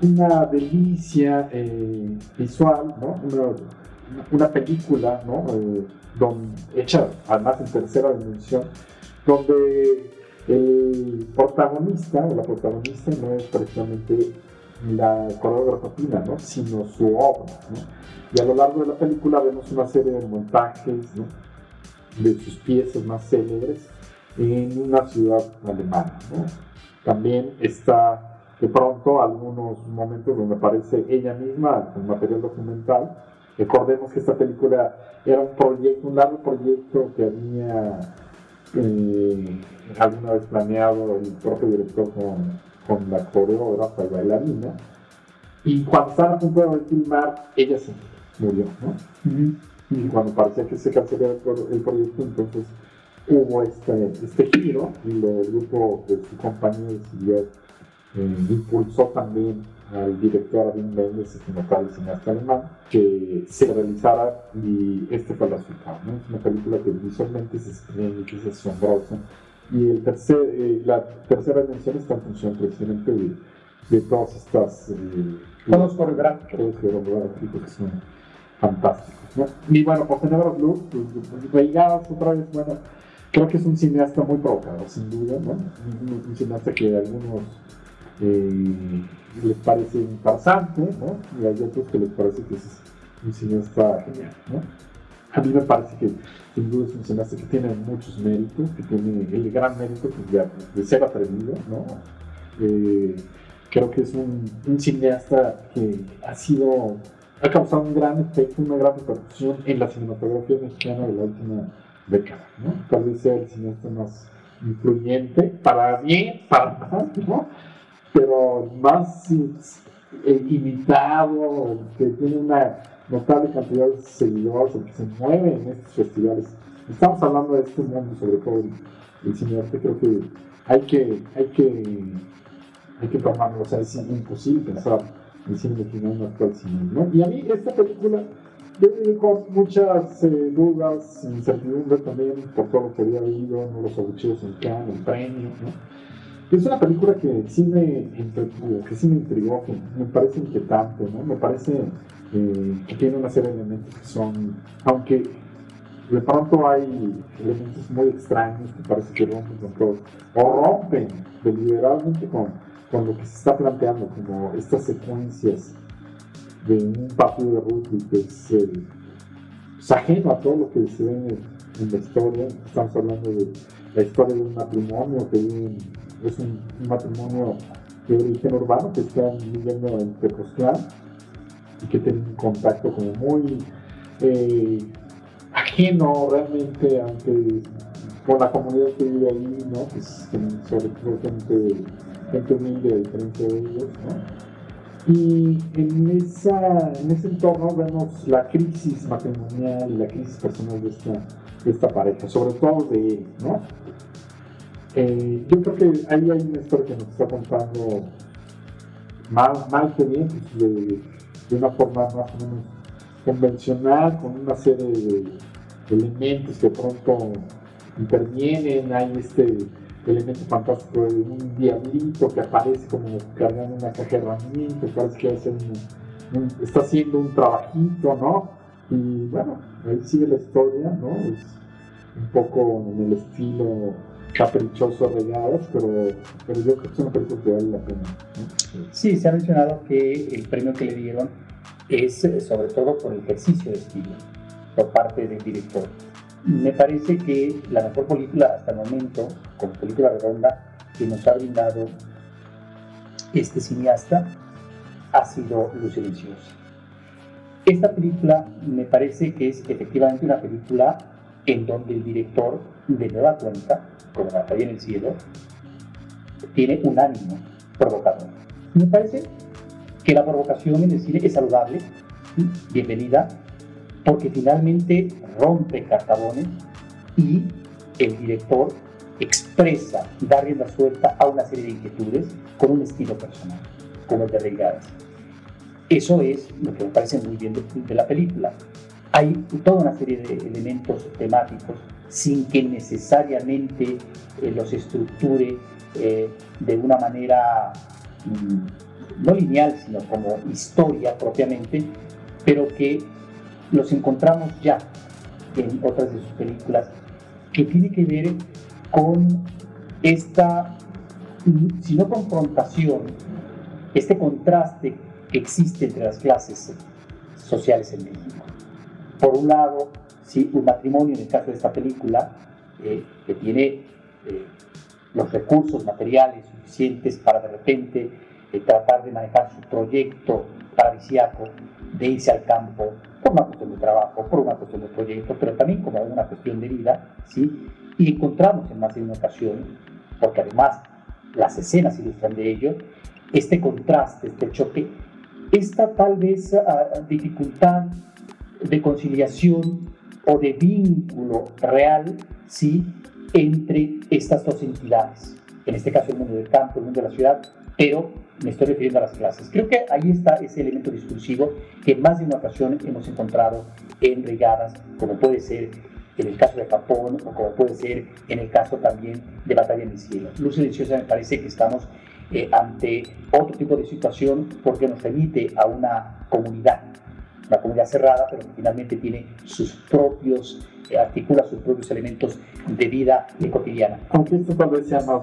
una delicia eh, visual, ¿no? Una, una película, ¿no? Eh, hecha además en tercera dimensión, donde el protagonista o la protagonista no es precisamente la coreógrafa Pina, ¿no? sino su obra. ¿no? Y a lo largo de la película vemos una serie de montajes de sus piezas más célebres en una ciudad alemana. También está de pronto algunos momentos donde aparece ella misma en material documental. Recordemos que esta película era un proyecto, un largo proyecto que había eh, alguna vez planeado el propio director con, con la coreógrafa y bailarina. Y cuando estaba a punto de filmar, ella se murió, ¿no? Y cuando parecía que se cancelaba el, proyecto, entonces hubo este, este giro y el grupo de su compañía decidió, eh, impulsó también al director Adin Mendes, este notable cineasta alemán, que se realizara y este fue el resultado. ¿no? Es una película que visualmente se estrena y que es asombrosa Y el tercer, eh, la tercera dimensión está en función precisamente de, de todas estas... Eh, todos coreográficos. Todos coreográficos que son fantásticos. ¿no? Y bueno, por tener Blue, pues, pues otra vez, bueno, creo que es un cineasta muy provocador, sin duda, ¿no? Un, cineasta que algunos eh, les parece interesante, ¿no? Y hay otros que les parece que es un cineasta genial, ¿no? A mí me parece que sin duda es un cineasta que tiene muchos méritos, que tiene el gran mérito pues, de, ser atrevido, ¿no? Eh, creo que es un, un, cineasta que ha sido, ha causado un gran efecto, una gran repercusión en la cinematografía mexicana de la última década, ¿no? Tal vez sea el cineasta más influyente, para bien, para mal, ¿no? Pero más imitado, que tiene una notable cantidad de seguidores, que se mueve en estos festivales. Estamos hablando de este mundo, sobre todo el, el cineasta, creo que hay que, hay que, hay que tomarlo, o sea, es imposible pensar en cine mexicano actual cine, ¿no? Y a mí esta película yo con muchas eh, dudas, incertidumbre también por todo lo que había oído, ¿no? los abucheos en Cannes, el premio, ¿no? Es una película que sí me que sí me intrigó, me parece inquietante, ¿no? Me parece eh, que tiene una serie de elementos que son, aunque de pronto hay elementos muy extraños que parece que rompen con todo, o rompen deliberadamente con, con lo que se está planteando, como estas secuencias de un partido de rugby que es, ajeno a todo lo que se ve en, la historia. Estamos hablando de la historia de un matrimonio que es un, matrimonio de origen urbano que están viviendo en Tepoztlán y que tienen un contacto como muy eh, ajeno realmente aunque con la comunidad que vive ahí, ¿no? que es sobre todo gente, gente humilde a de ellos. ¿no? Y en, esa, en ese entorno vemos la crisis matrimonial y la crisis personal de esta, de esta pareja, sobre todo de él, ¿no? Eh, yo creo que ahí hay una historia que nos está contando mal, mal que bien, de, una forma más o menos convencional, con una serie de elementos que pronto intervienen, hay este elemento fantástico de un diablito que aparece como cargando una caja de herramientas, parece que está haciendo un trabajito, ¿no? Y bueno, ahí sigue la historia, ¿no? Es un poco en el estilo caprichoso regados, pero, pero yo creo que es una película que vale la pena. Sí, se ha mencionado que el premio que le dieron es eh, sobre todo por el ejercicio de estilo por parte del director me parece que la mejor película hasta el momento, como película redonda, que nos ha brindado este cineasta ha sido Luz Silenciosa. Esta película me parece que es efectivamente una película en donde el director de nueva cuenta, como la en el cielo, tiene un ánimo provocador. Me parece que la provocación en el cine es saludable, bienvenida, porque finalmente rompe cartabones y el director expresa, da rienda suelta a una serie de inquietudes con un estilo personal, como el de Reigadas. Eso es lo que me parece muy bien de, la película. Hay toda una serie de elementos temáticos sin que necesariamente eh, los estructure eh, de una manera mm, no lineal, sino como historia propiamente, pero que los encontramos ya en otras de sus películas, que tiene que ver con esta, si no confrontación, este contraste que existe entre las clases sociales en México. Por un lado, si un matrimonio, en el caso de esta película, eh, que tiene eh, los recursos materiales suficientes para de repente eh, tratar de manejar su proyecto paradisiaco, de irse al campo, por una cuestión de trabajo, por una cuestión de proyecto, pero también como una cuestión de vida, ¿sí? Y encontramos en más de una ocasión, porque además las escenas ilustran de ello, este contraste, este choque, esta tal vez uh, dificultad de conciliación o de vínculo real, ¿sí? Entre estas dos entidades, en este caso el mundo del campo, el mundo de la ciudad, pero me estoy refiriendo a las clases. Creo que ahí está ese elemento discursivo que más de una ocasión hemos encontrado en regadas, como puede ser en el caso de Japón o como puede ser en el caso también de Batalla en el Cielo. Luz Silenciosa me parece que estamos eh, ante otro tipo de situación porque nos remite a una comunidad, una comunidad cerrada, pero que finalmente tiene sus propios, eh, articula sus propios elementos de vida cotidiana. Aunque esto tal vez sea más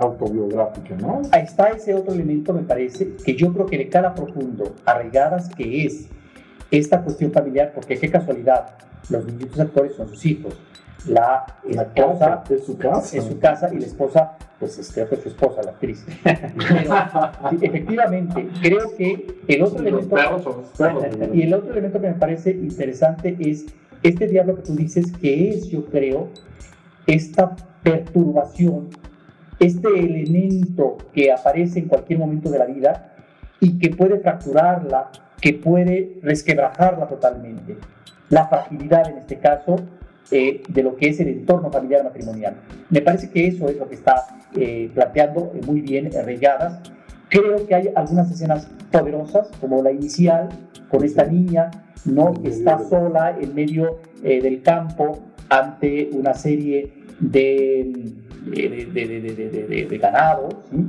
autobiográfico, ¿no? Ahí está ese otro elemento, me parece, que yo creo que le cala profundo, arraigadas, que es esta cuestión familiar, porque qué casualidad, los niños actores son sus hijos. La esposa es su casa. Es su casa y la esposa, pues es, creo que es su esposa, la actriz. efectivamente, creo que el otro elemento. y el otro elemento que me parece interesante es este diablo que tú dices, que es, yo creo, esta perturbación, este elemento que aparece en cualquier momento de la vida y que puede fracturarla, que puede resquebrajarla totalmente. La fragilidad en este caso eh, de lo que es el entorno familiar matrimonial. Me parece que eso es lo que está eh, planteando eh, muy bien Regadas. Creo que hay algunas escenas poderosas, como la inicial, con esta niña, ¿no? que está sola en medio del campo ante una serie de, de, de, de ganado, ¿sí?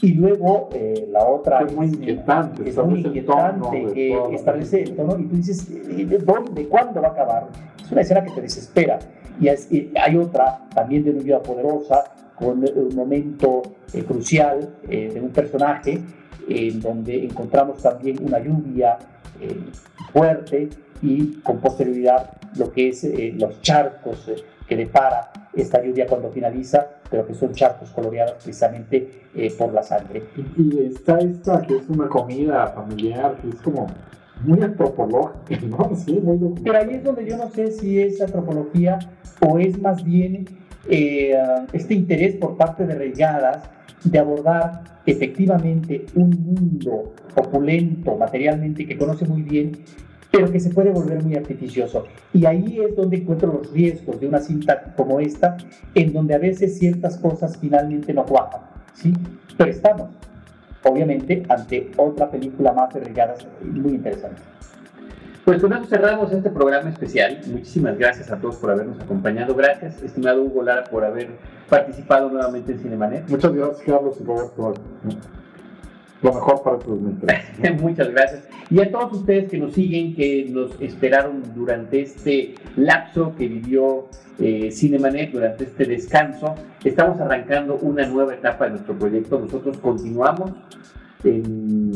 Y luego eh, la otra es muy inquietante, es muy inquietante que establece el tono y tú dices, ¿de dónde, cuándo va a acabar? Es una escena que te desespera. Y, hay otra también de una vida poderosa, con un momento eh, crucial eh, de un personaje, en donde encontramos también una lluvia fuerte y con posterioridad lo que es los charcos que depara esta lluvia cuando finaliza, pero que son charcos coloreados precisamente eh, por la sangre. Y, está esta que es una comida familiar, que es como muy antropológica, ¿no? Sí, muy Pero ahí es donde yo no sé si es antropología o es más bien eh, este interés por parte de Reigadas de abordar efectivamente un mundo opulento materialmente que conoce muy bien pero que se puede volver muy artificioso. Y ahí es donde encuentro los riesgos de una cinta como esta, en donde a veces ciertas cosas finalmente no cuajan, ¿sí? Pero estamos, obviamente, ante otra película más de regadas muy interesante. Pues con eso cerramos este programa especial. Muchísimas gracias a todos por habernos acompañado. Gracias, estimado Hugo Lara, por haber participado nuevamente en Cinemanet. Muchas gracias, Carlos y Roberto lo mejor para tu Muchas gracias. Y a todos ustedes que nos siguen, que nos esperaron durante este lapso que vivió eh, Cinemanet, durante este descanso, estamos arrancando una nueva etapa de nuestro proyecto. Nosotros continuamos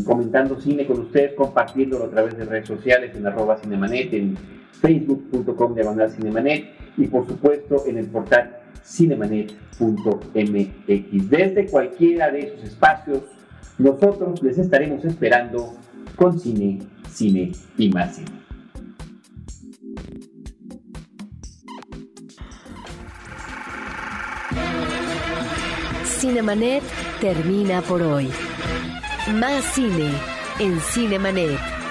comentando cine con ustedes, compartiéndolo a través de redes sociales, en arroba cinemanet, en facebook.com diagonal cinemanet y por supuesto en el portal cinemanet.mx. Desde cualquiera de esos espacios nosotros les estaremos esperando con cine, cine y más cine. Cinemanet termina por hoy. Más cine en Cinemanet.